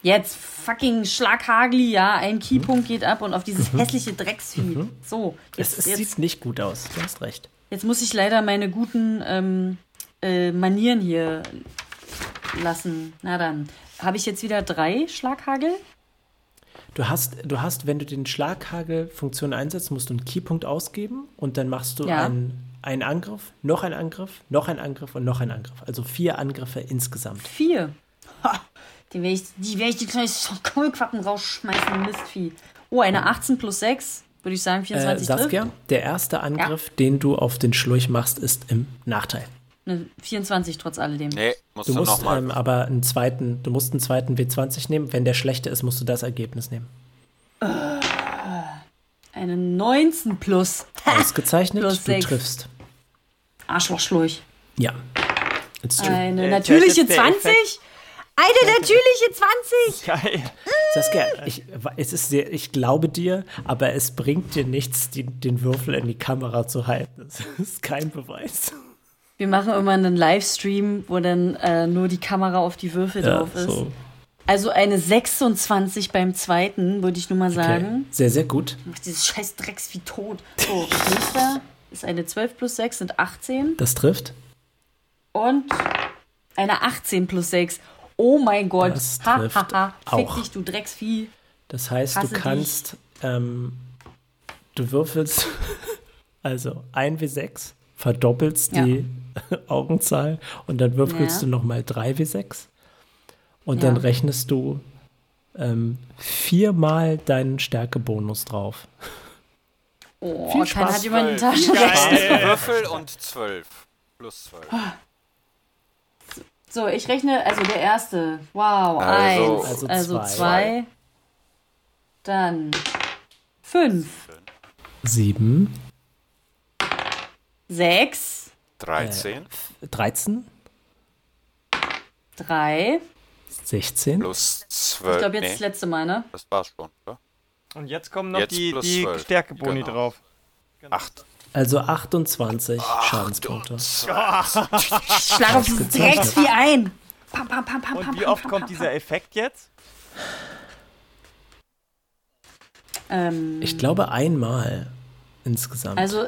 Jetzt fucking Schlaghagli, ja. Ein Keypunkt geht ab und auf dieses hässliche Drecksvieh. So, es, jetzt, es jetzt, sieht nicht gut aus. Du hast recht. jetzt muss ich leider meine guten ähm, äh, Manieren hier lassen. Na dann. Habe ich jetzt wieder drei Schlaghagel? Du hast, du hast, wenn du den Schlaghagel-Funktion einsetzt, musst du einen Keypunkt ausgeben und dann machst du Ja. einen, einen Angriff, noch einen Angriff, noch einen Angriff und noch einen Angriff. Also vier Angriffe insgesamt. Vier. Ha, die werde ich, die werde ich die kleinen Kohlquappen rausschmeißen, Mistvieh. Oh, eine 18 plus 6, würde ich sagen, Äh, 24 Saskia, trifft. der erste Angriff, den du auf den Schlurch machst, ist im Nachteil. Ne, 24 trotz alledem. Nee, musst Du du, musst ähm, aber einen zweiten, du musst einen zweiten W20 nehmen. Wenn der schlechter ist, musst du das Ergebnis nehmen. Eine 19 plus. Ausgezeichnet, Plus du sechs. triffst. Arschlochschlurch. Ja. It's true. Eine Äh, natürliche zählt jetzt der 20. Eine natürliche 20! Geil. Saskia, ich, es ist sehr, ich glaube dir, aber es bringt dir nichts, die, den Würfel in die Kamera zu halten. Das ist kein Beweis. Wir machen immer einen Livestream, wo dann äh, nur die Kamera auf die Würfel Ja, drauf ist. so. Also eine 26 beim zweiten, würde ich nur mal Okay. sagen. Sehr, sehr gut. Dieses scheiß Drecks wie tot. So, nächster ist eine 12 plus 6 sind 18 Das trifft. und eine 18 plus 6. Oh mein Gott. Das Ha, trifft ha, ha. Fick auch. dich, du Drecksvieh. Das heißt, Hasse du kannst, ähm, du würfelst also 1 w 6, verdoppelst Ja. die Augenzahl und dann würfelst Ja. du nochmal 3 w 6 und Ja. dann rechnest du ähm, viermal deinen Stärkebonus drauf. Oh, Viel Spaß. hat jemanden einen. Taschenrechner. Würfel und 12. Plus 12. So, ich rechne, also der erste. Wow, Also- eins. Also Also, zwei. zwei. Dann fünf. 7, Sechs. 13 13, Drei. 16, plus 12. Ich glaube, jetzt nee, das letzte Mal, ne? das war's schon, oder? Und jetzt kommen noch Jetzt die, die 12. Stärkeboni Genau. drauf. 8. also 28 Schadenspunkte. Schlag auf dieses Drecksvieh ein. Pam, pam, pam, pam, Und pam, wie pam, oft pam, kommt pam, dieser Effekt jetzt? Ähm, Ich glaube einmal insgesamt. also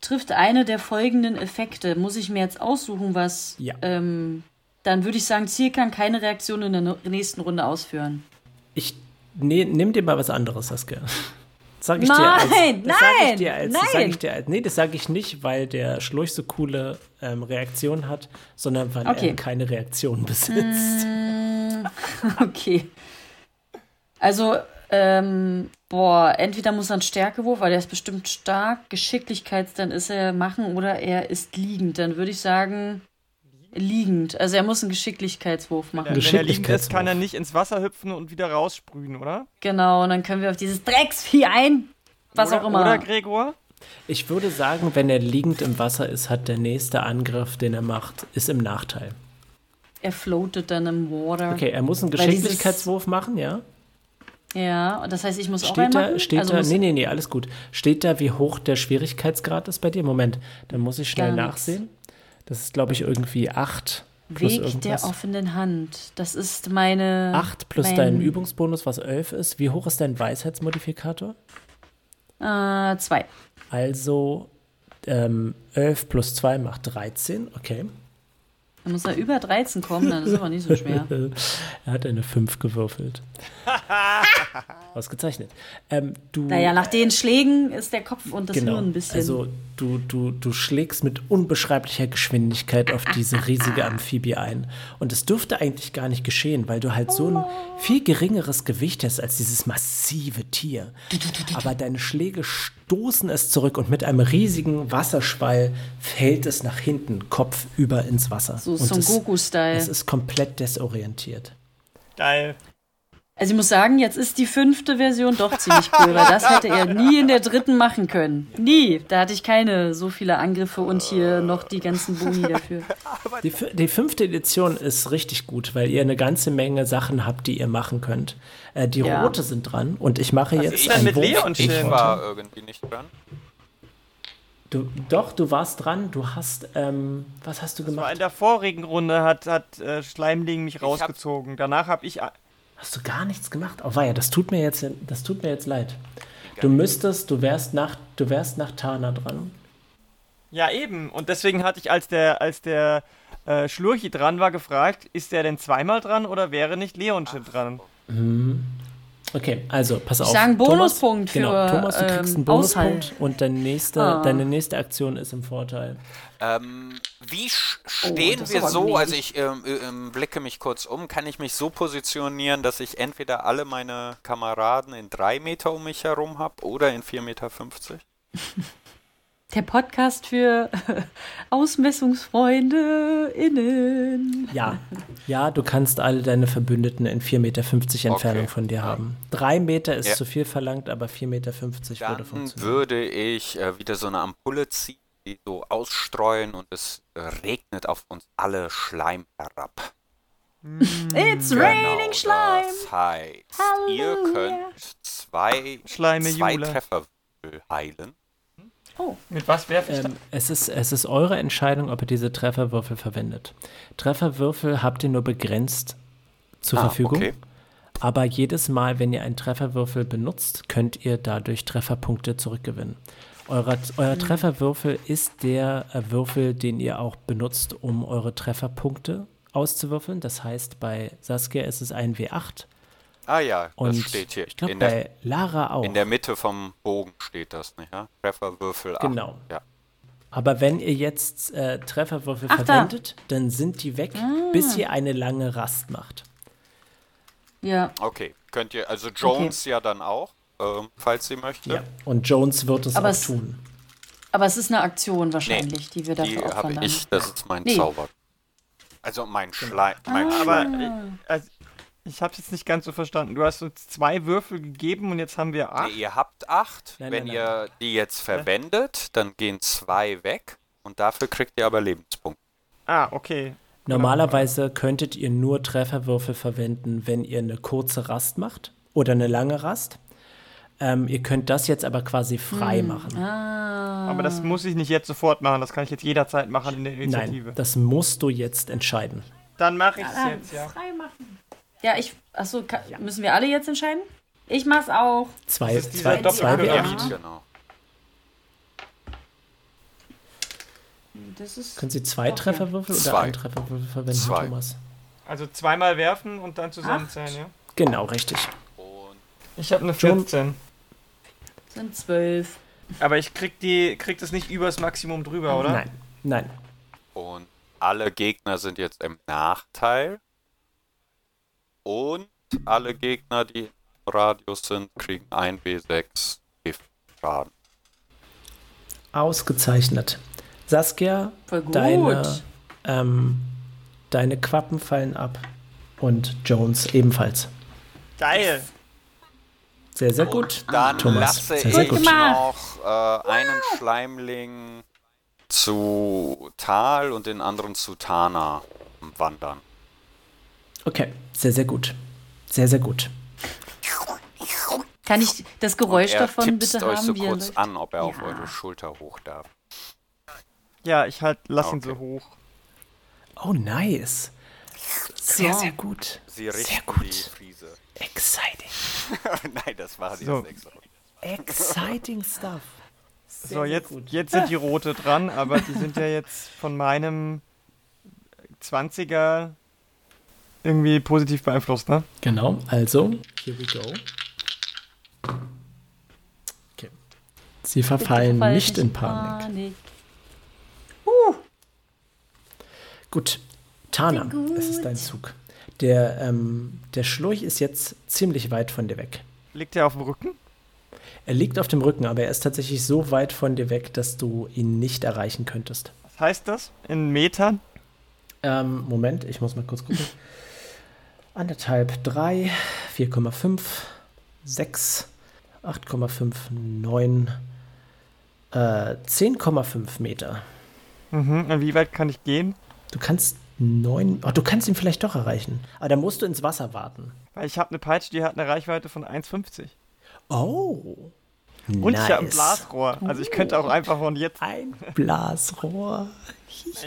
trifft eine der folgenden Effekte. Muss ich mir jetzt aussuchen, was. Ja. Ähm, dann würde ich sagen, Ziel kann keine Reaktion in der nächsten Runde ausführen. Ich nee, nimm dir mal was anderes, Saskia. Sag ich Nein, dir als, das sag ich nein, dir als, Das sag nein. ich dir als, nee, das sage ich nicht, weil der Schlurch so coole ähm, Reaktionen hat, sondern weil Okay. er keine Reaktion besitzt. Okay. Also, ähm, boah, entweder muss er einen Stärkewurf, weil er ist bestimmt stark, Geschicklichkeits, dann ist er machen oder er ist liegend. Dann würde ich sagen, liegend. Also er muss einen Geschicklichkeitswurf machen. Wenn er liegend ist, Geschicklichkeitswurf. kann er nicht ins Wasser hüpfen und wieder raussprühen, oder? Genau, und dann können wir auf dieses Drecksvieh ein. Was oder, auch immer. Oder, Gregor? Ich würde sagen, wenn er liegend im Wasser ist, hat der nächste Angriff, den er macht, ist im Nachteil. er floatet dann im Water. Okay, er muss einen Geschicklichkeitswurf machen, ja? Ja, und das heißt, ich muss auch Steht einen da, machen? steht also da, nee, nee, nee, alles gut. Steht da, wie hoch der Schwierigkeitsgrad ist bei dir? Moment, dann muss ich schnell nachsehen. Das ist, glaube ich, irgendwie 8 plus Weg der offenen Hand. Das ist meine. 8 plus mein, dein Übungsbonus, was 11 ist. Wie hoch ist dein Weisheitsmodifikator? Äh, zwei. Also ähm, 11 plus 2 macht 13, okay. Dann muss er über 13 kommen, dann ist aber nicht so schwer. er hat eine 5 gewürfelt. Ausgezeichnet. Ähm, du, Naja, nach den Schlägen ist der Kopf und das genau, Hirn ein bisschen. also du, du, du schlägst mit unbeschreiblicher Geschwindigkeit auf diese riesige Amphibie ein. Und es dürfte eigentlich gar nicht geschehen, weil du halt so ein viel geringeres Gewicht hast als dieses massive Tier. Aber deine Schläge stoßen es zurück und mit einem riesigen Wasserschwall fällt es nach hinten, kopfüber ins Wasser. so Son es, Goku-Style. es ist komplett desorientiert. Geil. Also ich muss sagen, jetzt ist die fünfte Version doch ziemlich cool, weil das hätte er nie in der dritten machen können. Nie. Da hatte ich keine so viele Angriffe und hier noch die ganzen Boni dafür. Die, die fünfte Edition ist richtig gut, weil ihr eine ganze Menge Sachen habt, die ihr machen könnt. Äh, die Ja. rote sind dran und ich mache jetzt ist denn einen mit Wurf. Leon Ich war irgendwie nicht dran. Du, doch, du warst dran. Du hast, ähm, was hast du War gemacht? in der vorigen Runde hat, hat äh, Schleimling mich rausgezogen. Danach habe ich. Hast du gar nichts gemacht? Oh weia, das tut mir jetzt, das tut mir jetzt leid. Du müsstest, du wärst nach, du wärst nach Tana dran. Ja, eben. Und deswegen hatte ich, als der, als der äh, Schlurchi dran war, gefragt, ist der denn zweimal dran oder wäre nicht Leonchen dran? Okay, also pass auf. sag einen Thomas, Bonuspunkt Genau, für, Thomas, du kriegst einen ähm, Bonuspunkt Aushalt. und deine nächste, Ah. deine nächste Aktion ist im Vorteil. Ähm, wie sch- stehen ist wir so? gnädig. Also ich ähm, ähm, blicke mich kurz um. Kann ich mich so positionieren, dass ich entweder alle meine Kameraden in drei Meter um mich herum habe oder in 4,50 Meter? Der Podcast für Ausmessungsfreunde innen. Ja, ja, du kannst alle deine Verbündeten in 4,50 Meter Entfernung Okay. von dir haben. Drei Meter ist Ja. zu viel verlangt, aber 4,50 Meter würde Dann funktionieren. würde ich äh, wieder so eine Ampulle ziehen, die so ausstreuen und es äh, regnet auf uns alle Schleim herab. It's Genau, raining slime. Das heißt, ihr Halleluja. könnt zwei, Schleime zwei Jule. Trefferwürfel heilen. Mit was werfe ich Ähm, es, ist, es ist eure Entscheidung, ob ihr diese Trefferwürfel verwendet. Trefferwürfel habt ihr nur begrenzt zur Ah, Verfügung. okay. Aber jedes Mal, wenn ihr einen Trefferwürfel benutzt, könnt ihr dadurch Trefferpunkte zurückgewinnen. Euer, euer Trefferwürfel ist der äh, Würfel, den ihr auch benutzt, um eure Trefferpunkte auszuwürfeln. Das heißt, bei Saskia ist es ein W8 Ah ja, und das steht hier. ich glaube in, der, bei Lara auch. in der Mitte vom Bogen steht das, nicht? Ja? Trefferwürfel 8. Genau. Ja. Aber wenn ihr jetzt äh, Trefferwürfel Ach, da. verwendet, dann sind die weg, bis ihr eine lange Rast macht. Ja. Okay, könnt ihr, also Jones ja dann auch, ähm, falls sie möchte. Ja. Und Jones wird es Aber auch es- tun. Aber es ist eine Aktion wahrscheinlich, die wir Die dafür habe opfern dann. ich, das ist mein Nee. Zauber. Also mein Schleim. Mein Aber Schleim. ich, also, ich habe es jetzt nicht ganz so verstanden. Du hast uns zwei Würfel gegeben und jetzt haben wir acht. Nee, ihr habt acht. Nein, Wenn nein, ihr die jetzt verwendet, dann gehen zwei weg und dafür kriegt ihr aber Lebenspunkte. Ah, okay. Normalerweise könntet ihr nur Trefferwürfel verwenden, wenn ihr eine kurze Rast macht oder eine lange Rast. Ähm, ihr könnt das jetzt aber quasi frei machen. Ah. Aber das muss ich nicht jetzt sofort machen. Das kann ich jetzt jederzeit machen in der Initiative. Nein, das musst du jetzt entscheiden. Dann mache ich es Ah, jetzt, ja. frei machen. Ja, ich. Achso, ka- müssen wir alle jetzt entscheiden? Ich mach's auch. Zwei, Das ist zwei, zwei Doppelpyramid. W8. Genau. Das ist. Können Sie zwei Trefferwürfel oder Zwei. einen Trefferwürfel verwenden, Zwei. Thomas? Also zweimal werfen und dann zusammenzählen, ja? Genau, richtig. Und Ich habe eine John- 14. sind zwölf. Aber ich krieg die krieg das nicht übers Maximum drüber, oder? Nein, nein. Und alle Gegner sind jetzt im Nachteil. Und alle Gegner, die im Radius sind, kriegen 1 W6 Giftschaden. Ausgezeichnet. Saskia, deine, ähm, deine Quappen fallen ab. Und Jones ebenfalls. Geil. Sehr, sehr gut. Dann Thomas, lasse sehr, sehr ich gut. noch äh, einen Schleimling zu Tal und den anderen zu Tana wandern. Okay, sehr, sehr gut. Sehr, sehr gut. Kann ich das Geräusch er davon bitte euch haben? so wie kurz an, ob er auf Ja. eure Schulter hoch darf. Ja, ich halt lass ihn Okay. so hoch. Oh, nice. Sehr, So. sehr gut. Sie Sehr gut. die Friese. Exciting. Nein, das war die So. nächste Runde. Exciting stuff. Sehr, So, jetzt, gut. jetzt sind die Rote dran, aber die sind ja jetzt von meinem 20er irgendwie positiv beeinflusst, ne? Genau, also, here we go. Okay. Sie verfallen Fall nicht in Panik. Gut, Tana, Gut. es ist dein Zug. Der, ähm, der Schlurch ist jetzt ziemlich weit von dir weg. Liegt der auf dem Rücken? Er liegt auf dem Rücken, aber er ist tatsächlich so weit von dir weg, dass du ihn nicht erreichen könntest. Was heißt das? In Metern? Ähm, Moment, ich muss mal kurz gucken. Anderthalb, drei, 4,5, 6, 8,5, 9, äh, 10,5 Meter. Mhm. Und wie weit kann ich gehen? Du kannst neun, oh, du kannst ihn vielleicht doch erreichen. Aber da musst du ins Wasser warten. Weil ich habe eine Peitsche, die hat eine Reichweite von 1,50. Oh. Und ich habe ein nice. Blasrohr. Also ich könnte auch einfach von jetzt. Ein Blasrohr.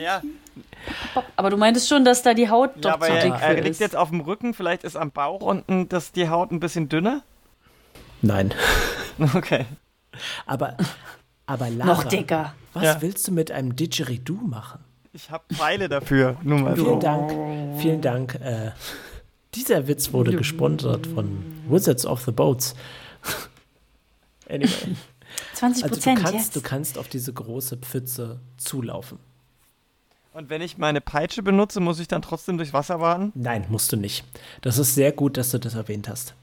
Ja, Aber du meintest schon, dass da die Haut ja doch aber zu er, dick für er liegt jetzt auf dem Rücken, vielleicht ist am Bauch unten das, die Haut ein bisschen dünner. Nein. Okay. Aber, aber Lara, Noch dicker. was Ja. willst du mit einem Didgeridoo machen? Ich habe Pfeile dafür. Nur mal Vielen so. Dank. Vielen Dank. Äh, dieser Witz wurde gesponsert von Wizards of the Boats. Anyway. 20 Also du Prozent kannst, jetzt. du kannst auf diese große Pfütze zulaufen. Und wenn ich meine Peitsche benutze, muss ich dann trotzdem durchs Wasser warten? Nein, musst du nicht. Das ist sehr gut, dass du das erwähnt hast.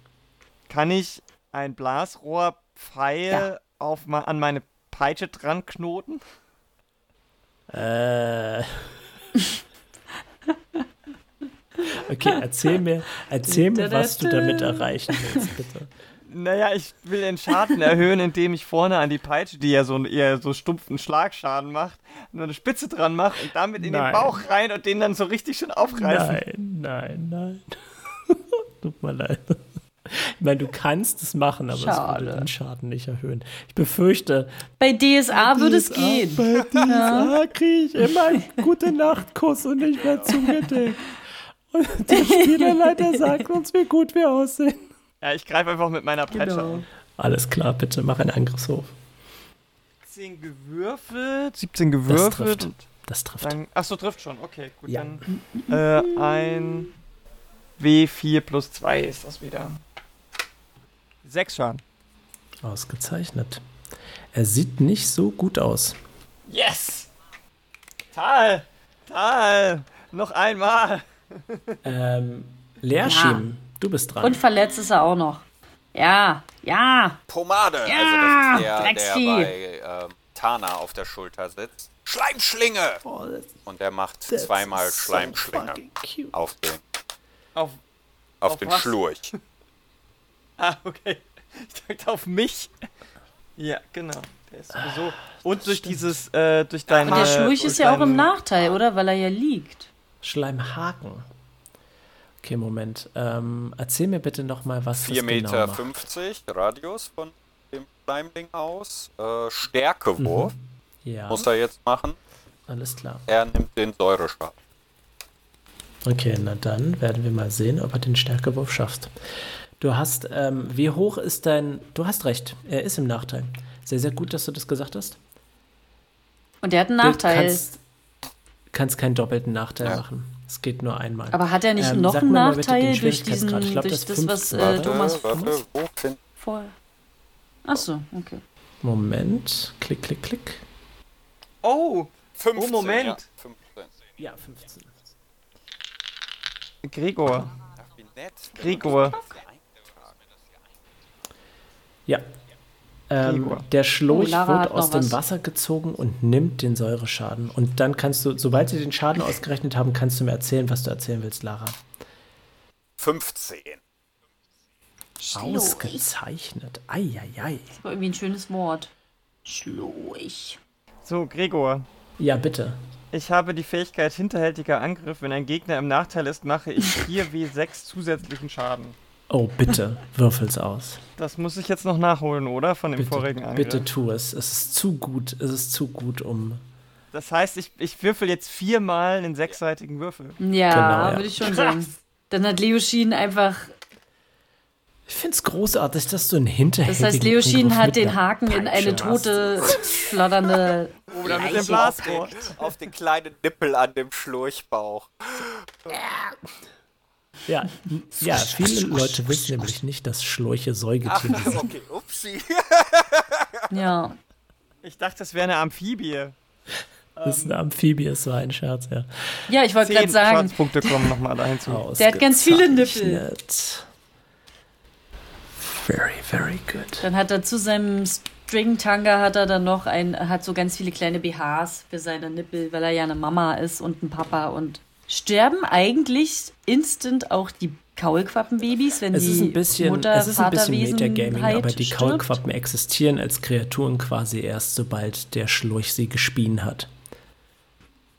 Kann ich ein Blasrohrpfeil Ja. auf an meine Peitsche dran knoten? Äh. Okay, erzähl mir, erzähl mir, was du damit erreichen willst, bitte. Naja, ich will den Schaden erhöhen, indem ich vorne an die Peitsche, die ja so einen eher so stumpfen Schlagschaden macht, nur eine Spitze dran mache und damit in Nein. den Bauch rein und den dann so richtig schön aufreißen. Nein, nein, nein. Tut mir leid. Ich meine, du kannst es machen, aber es Schade. würde den Schaden nicht erhöhen. Ich befürchte, Bei DSA würde es gehen. Bei DSA kriege ich immer einen gute Nachtkuss und ich werde zugedeckt. Und der Spielerleiter sagt uns, wie gut wir aussehen. Ja, ich greife einfach mit meiner Peitsche Genau. an. Alles klar, bitte mach einen Angriffshof. 10 gewürfelt, 17 Das gewürfelt. trifft. und Das trifft. Dann, achso, trifft schon. Okay, gut. Ja. Dann äh, ein W4 plus 2 ist das wieder. Sechs Schaden. Ausgezeichnet. Er sieht nicht so gut aus. Yes! Tal! Tal! Noch einmal! Ähm, Leerschim, du bist dran. Und verletzt ist er auch noch. Ja, ja. Pomade, Ja, also das ist der, der Drecksvieh. bei ähm, Tana auf der Schulter sitzt. Schleimschlinge! Oh, that's- Und der macht zweimal so Schleimschlinge auf den, Auf. auf Auf den was? Schlurch. Ah, okay. Ich dachte auf mich. Ja, genau. Der ist sowieso. Und durch dieses, äh, durch deine. Und der Schlurch ist ja auch im Nachteil, oder? Weil er ja liegt. Schleimhaken. Okay, Moment. Ähm, erzähl mir bitte noch mal, was 4 das Meter genau macht. 50 Radius von dem Schleimding aus. Äh, Stärkewurf Ja, muss er jetzt machen. alles klar. Er nimmt den Säureschaden. Okay, na dann werden wir mal sehen, ob er den Stärkewurf schafft. Du hast, ähm, wie hoch ist dein, du hast recht, er ist im Nachteil. Sehr, sehr gut, dass du das gesagt hast. Und der hat einen Du Nachteil. kannst, kannst keinen doppelten Nachteil Ja. machen. Es geht nur einmal. Aber hat er nicht Ähm, noch einen Nachteil durch diesen, glaub, durch das das, was 15. äh, Warte, Thomas warte, wo find vorher. Achso, okay. Moment, klick, klick, klick. Oh! 15, Moment. Ja, 15. Ja, 15. Gregor. Gregor. Ja. Ähm, der Schlurch Oh, wird aus dem was. Wasser gezogen und nimmt den Säureschaden. Und dann kannst du, sobald sie den Schaden ausgerechnet haben, kannst du mir erzählen, was du erzählen willst, Lara. 15. Ausgezeichnet. Eieiei. Das war irgendwie ein schönes Wort. Schlurch. So, Gregor. Ja, bitte. Ich habe die Fähigkeit hinterhältiger Angriff. Wenn ein Gegner im Nachteil ist, mache ich 4W6 zusätzlichen Schaden. Oh, bitte, würfel's aus. Das muss ich jetzt noch nachholen, oder? Von dem Bitte, vorigen Angriff. bitte tu es. Es ist zu gut. Es ist zu gut, um. Das heißt, ich, ich würfel jetzt viermal einen sechsseitigen Würfel. Ja, Genau, ja. würde ich schon sagen. Dann hat Leoshin einfach. Ich find's großartig, dass du einen hinterhältigen Das heißt, Leoshin Angriff hat den Haken in eine tote, flatternde. Oder mit dem. Blasrohr. Auf den kleinen Nippel an dem Schlurchbauch. Ja, ja, viele Leute wissen nämlich nicht, dass Schläuche Ach, Säugetiere sind. okay, upsi. Ja. Ich dachte, das wäre eine Amphibie. Das ist eine Amphibie, es war ein Scherz, ja. Ja, ich wollte gerade Zehn sagen, Schadenspunkte kommen nochmal da hinzu. Der hat ganz viele Nippel. Very, very good. dann hat er zu seinem String-Tanga hat er dann noch ein, hat so ganz viele kleine BHs für seine Nippel, weil er ja eine Mama ist und ein Papa und sterben eigentlich instant auch die Kaulquappenbabys, wenn Es die ist ein bisschen, Mutter es ist ein bisschen Metagaming, aber die stirbt. Kaulquappen existieren als Kreaturen quasi erst, sobald der Schlurch sie gespien hat.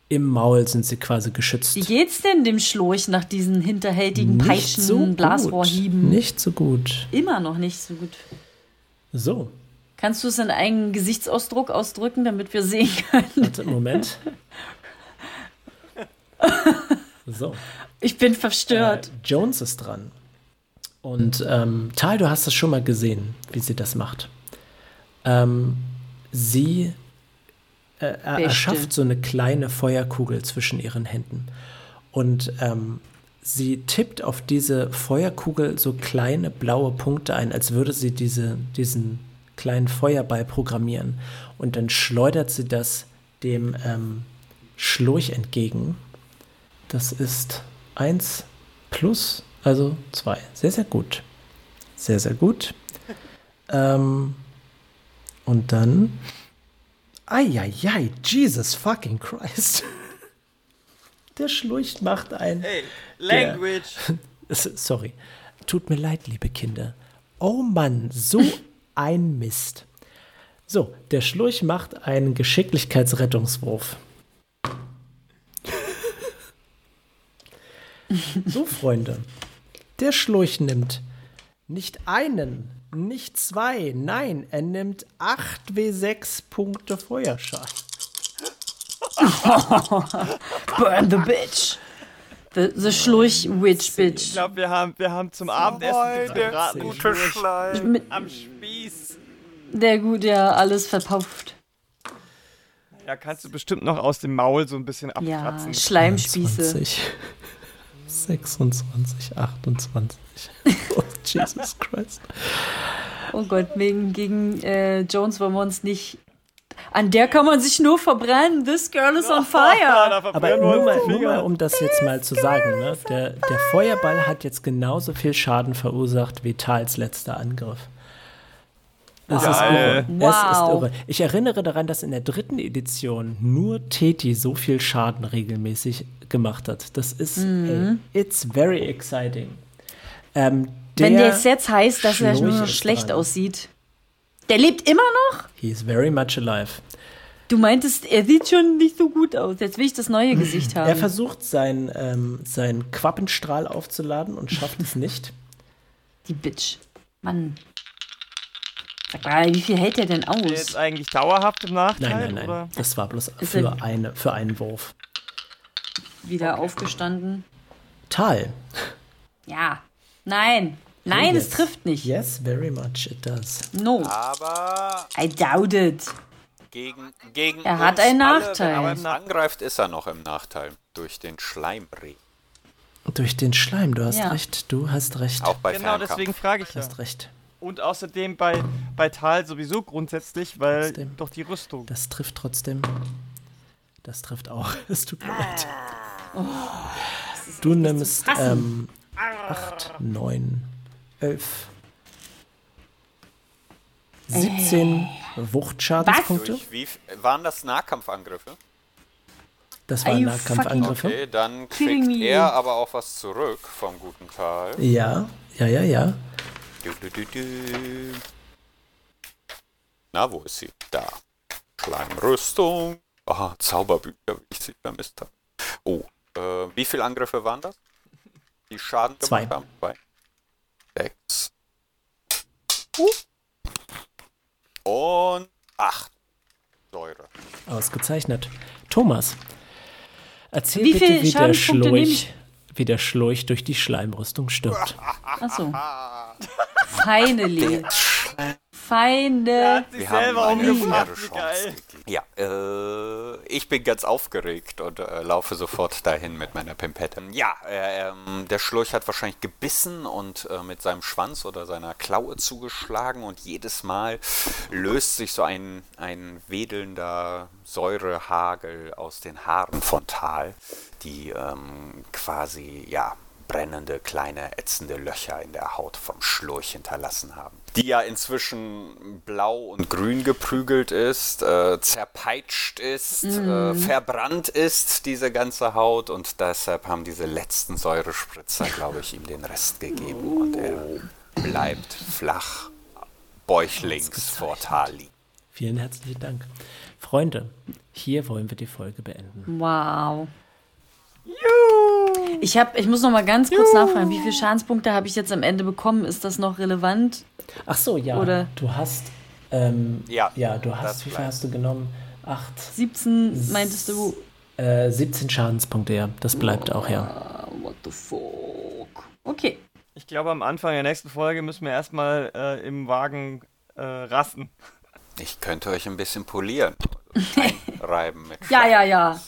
Im Maul sind sie quasi geschützt. Wie geht's denn dem Schlurch nach diesen hinterhältigen Nicht Peitschen, so. Blasrohrhieben? Nicht so gut. Immer noch nicht so gut. So, Kannst du es in einen Gesichtsausdruck ausdrücken, damit wir sehen können? warte, Moment. So. Ich bin Äh, verstört. Jones ist dran. Und ähm, Tal, du hast es schon mal gesehen, wie sie das macht. Ähm, sie äh, er- erschafft so eine kleine Feuerkugel zwischen ihren Händen. Und ähm, sie tippt auf diese Feuerkugel so kleine blaue Punkte ein, als würde sie diese, diesen kleinen Feuerball programmieren. Und dann schleudert sie das dem ähm, Schlurch entgegen. Das ist 1 plus, also 2. Sehr, sehr gut. Sehr, sehr gut. ähm, und dann. Eieiei, Jesus fucking Christ. Der Schlurch macht ein. Hey, Language. S- Sorry. Tut mir leid, liebe Kinder. Oh Mann, so ein Mist. So, der Schlurch macht einen Geschicklichkeitsrettungswurf. So, Freunde. Der Schlurch nimmt nicht einen, nicht zwei, nein, er nimmt 8 W6 Punkte Feuerschaden. Burn the bitch. The, the Schlurch Witch Ich Bitch. glaube, wir haben, wir haben zum Abendessen gebraten. gute Schleim. Mit Am Spieß. der gut, ja, alles verpufft. Ja, kannst du bestimmt noch aus dem Maul so ein bisschen Ja, abkratzen. Schleimspieße. 20, 26, 28. Oh, Jesus Christ. Oh Gott, wegen gegen äh, Jones wollen wir uns nicht. An der kann man sich nur verbrennen. This girl is on fire. Aber nur mal, nur mal, um das jetzt mal zu sagen, ne? der, der Feuerball hat jetzt genauso viel Schaden verursacht wie Tals letzter Angriff. Es ist irre. Es ist Wow. irre. Ich erinnere daran, dass in der dritten Edition nur Teti so viel Schaden regelmäßig gemacht hat. Das ist, Mhm. ey, it's very exciting. Ähm, Wenn der jetzt heißt, dass er nur schlecht dran. aussieht. Der lebt immer noch? He is very much alive. Du meintest, er sieht schon nicht so gut aus. Jetzt will ich das neue Gesicht haben. Er versucht, sein, ähm, seinen Quappenstrahl aufzuladen und schafft es nicht. Die Bitch. Mann. Sag mal, wie viel hält der denn Ist der aus? jetzt eigentlich dauerhaft im Nachteil? Nein, nein, nein. Oder? Das war bloß Ist für, eine, für einen Wurf. Wieder aufgestanden. Tal. Ja. Nein. Nein, es Yes. trifft nicht. Yes, very much it does. No. Aber I doubt it. gegen, gegen Er hat einen alle, Nachteil. Wenn er angreift, ist er noch im Nachteil. Durch den Schleimreh. Durch den Schleim, du hast Ja. recht, du hast recht. Auch bei Genau, Fernkampf. deswegen frage ich Du hast recht. Und außerdem bei, bei Tal sowieso grundsätzlich, weil Trotzdem. doch die Rüstung. Das trifft trotzdem. Das trifft auch. Es tut mir leid. Du nimmst ähm, 8, 9, 11, 17 Wuchtschadenspunkte. Durch wie, waren das Nahkampfangriffe? Das Are waren Nahkampfangriffe. Okay, dann kriegt er aber auch was zurück vom guten Tal. Ja, ja, ja, ja. Du, du, du, du. Na, wo ist sie? Da. Schleimrüstung. Ah, Zauberbücher, wie ich sie vermisst habe. Oh, äh, wie viele Angriffe waren das? Die Schaden gemacht Zwei. haben? Zwei. Sechs. Und acht. Säure. Ausgezeichnet. Thomas, erzähl Wie bitte, viel wie der, Schlurch, wie der Schlurch durch die Schleimrüstung stirbt. Achso. Finally. Feinde. sich Wir haben selber eine umgebracht, faire Chance geil. gegeben. Ja, äh, ich bin ganz aufgeregt und äh, laufe sofort dahin mit meiner Pimpette. Ja, äh, ähm, der Schlurch hat wahrscheinlich gebissen und äh, mit seinem Schwanz oder seiner Klaue zugeschlagen und jedes Mal löst sich so ein, ein wedelnder Säurehagel aus den Haaren von Tal, die ähm, quasi, ja, brennende, kleine, ätzende Löcher in der Haut vom Schlurch hinterlassen haben. Die ja inzwischen blau und grün geprügelt ist, äh, zerpeitscht ist, äh, verbrannt ist, diese ganze Haut. Und deshalb haben diese letzten Säurespritzer, glaube ich, ihm den Rest gegeben. Und er bleibt flach, bäuchlings vor Tal liegen. Vielen herzlichen Dank. Freunde, hier wollen wir die Folge beenden. Wow. Ich, hab, ich muss noch mal ganz kurz nachfragen, wie viele Schadenspunkte habe ich jetzt am Ende bekommen? Ist das noch relevant? Ach so, ja. Oder- Du hast, ähm, Ja, ja, du hast, wie viel hast du genommen? Acht, 17 meintest du? äh, 17 Schadenspunkte, ja. Das bleibt auch, ja. Ah, what the fuck? Okay. Ich glaube, am Anfang der nächsten Folge müssen wir erstmal äh, im Wagen äh, rasten. Ich könnte euch ein bisschen polieren. Einreiben mit Ja, ja, ja.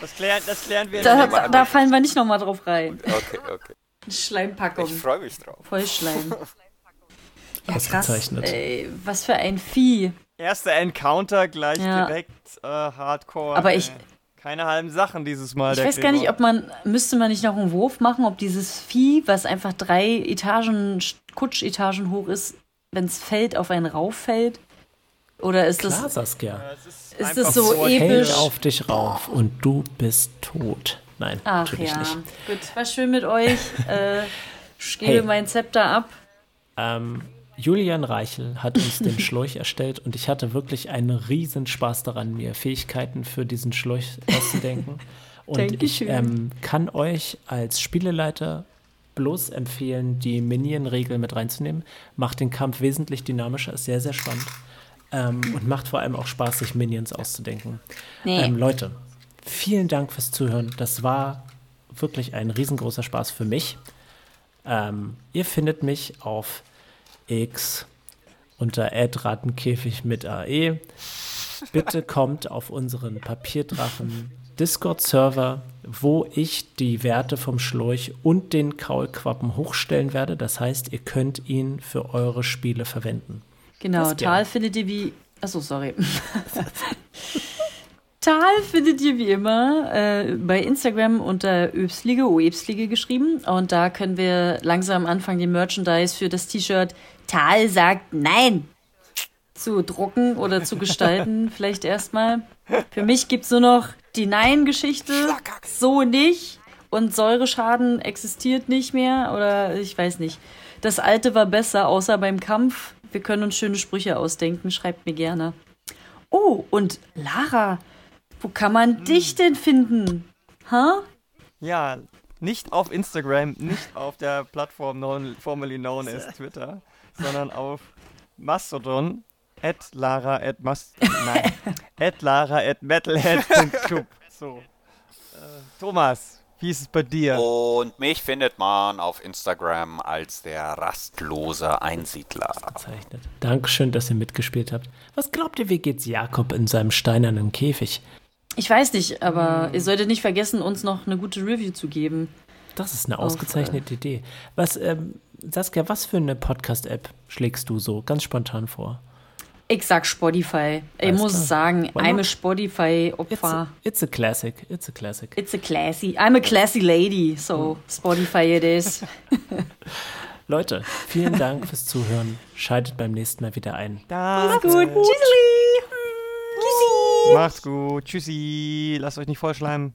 Das klären, das klären wir Da, da, da fallen wir nicht noch mal drauf rein. Okay, okay. Schleimpackung. Ich freue mich drauf. Vollschleim. Ja, krass. Ey, was für ein Vieh. Erster Encounter gleich Ja. direkt äh, Hardcore. Aber ey. ich- Keine halben Sachen dieses Mal. Ich der weiß gar nicht, Gregor. ob man, müsste man nicht noch einen Wurf machen, ob dieses Vieh, was einfach drei Etagen, Kutschetagen hoch ist, wenn es fällt, auf einen rauffällt? Oder ist Klar, das, Saskia. Es ist ist das so episch? Hält auf dich rauf und du bist tot. Nein, Ach natürlich ja, nicht. gut, war schön mit euch. Äh, ich gebe Hey. mein Zepter ab. Ähm, Julian Reichel hat uns den Schläuch erstellt und ich hatte wirklich einen riesen Spaß daran, mir Fähigkeiten für diesen Schläuch auszudenken. Und ich Dankeschön. ähm, kann euch als Spieleleiter bloß empfehlen, die Minion-Regel mit reinzunehmen. Macht den Kampf wesentlich dynamischer, ist sehr, sehr spannend. Ähm, und macht vor allem auch Spaß, sich Minions auszudenken. Nee. Ähm, Leute, vielen Dank fürs Zuhören. Das war wirklich ein riesengroßer Spaß für mich. Ähm, ihr findet mich auf X unter Ratenkäfig mit AE. Bitte kommt auf unseren Papierdrachen Discord-Server, wo ich die Werte vom Schläuch und den Kaulquappen hochstellen werde. Das heißt, ihr könnt ihn für eure Spiele verwenden. Genau. Tal findet ihr wie. Achso, sorry. Tal findet ihr wie immer äh, bei Instagram unter Öbslige, Oebslige geschrieben. Und da können wir langsam anfangen, den Merchandise für das T-Shirt Tal sagt Nein zu drucken oder zu gestalten. Vielleicht erstmal. Für mich gibt es nur noch die Nein-Geschichte. So nicht. Und Säureschaden existiert nicht mehr. Oder ich weiß nicht. Das alte war besser, außer beim Kampf. Wir können uns schöne Sprüche ausdenken. Schreibt mir gerne. Oh, und Lara, wo kann man dich denn finden? Ha? Ja, nicht auf Instagram, nicht auf der Plattform known, formerly known as Twitter, sondern auf Mastodon at lara at mas nein, at lara at metalhead.club. So. Äh, Thomas, wie ist es bei dir? Und mich findet man auf Instagram als der rastlose Einsiedler. Zeichnet. Dankeschön, dass ihr mitgespielt habt. Was glaubt ihr, wie geht's Jakob in seinem steinernen Käfig? Ich weiß nicht, aber ihr solltet nicht vergessen, uns noch eine gute Review zu geben. Das ist eine Auf, ausgezeichnete Idee. Was, ähm, Saskia, was für eine Podcast-App schlägst du so ganz spontan vor? Ich sag Spotify. Ich Alles muss klar. sagen, Why I'm a not? It's Spotify-Opfer. a, it's a classic. It's a classic. It's a classy. I'm a classy lady, so Spotify it is. Leute, vielen Dank fürs Zuhören. Schaltet beim nächsten Mal wieder ein. Danke. Gut, tschüssli. Macht's gut. Tschüssi. Lasst euch nicht vollschleimen.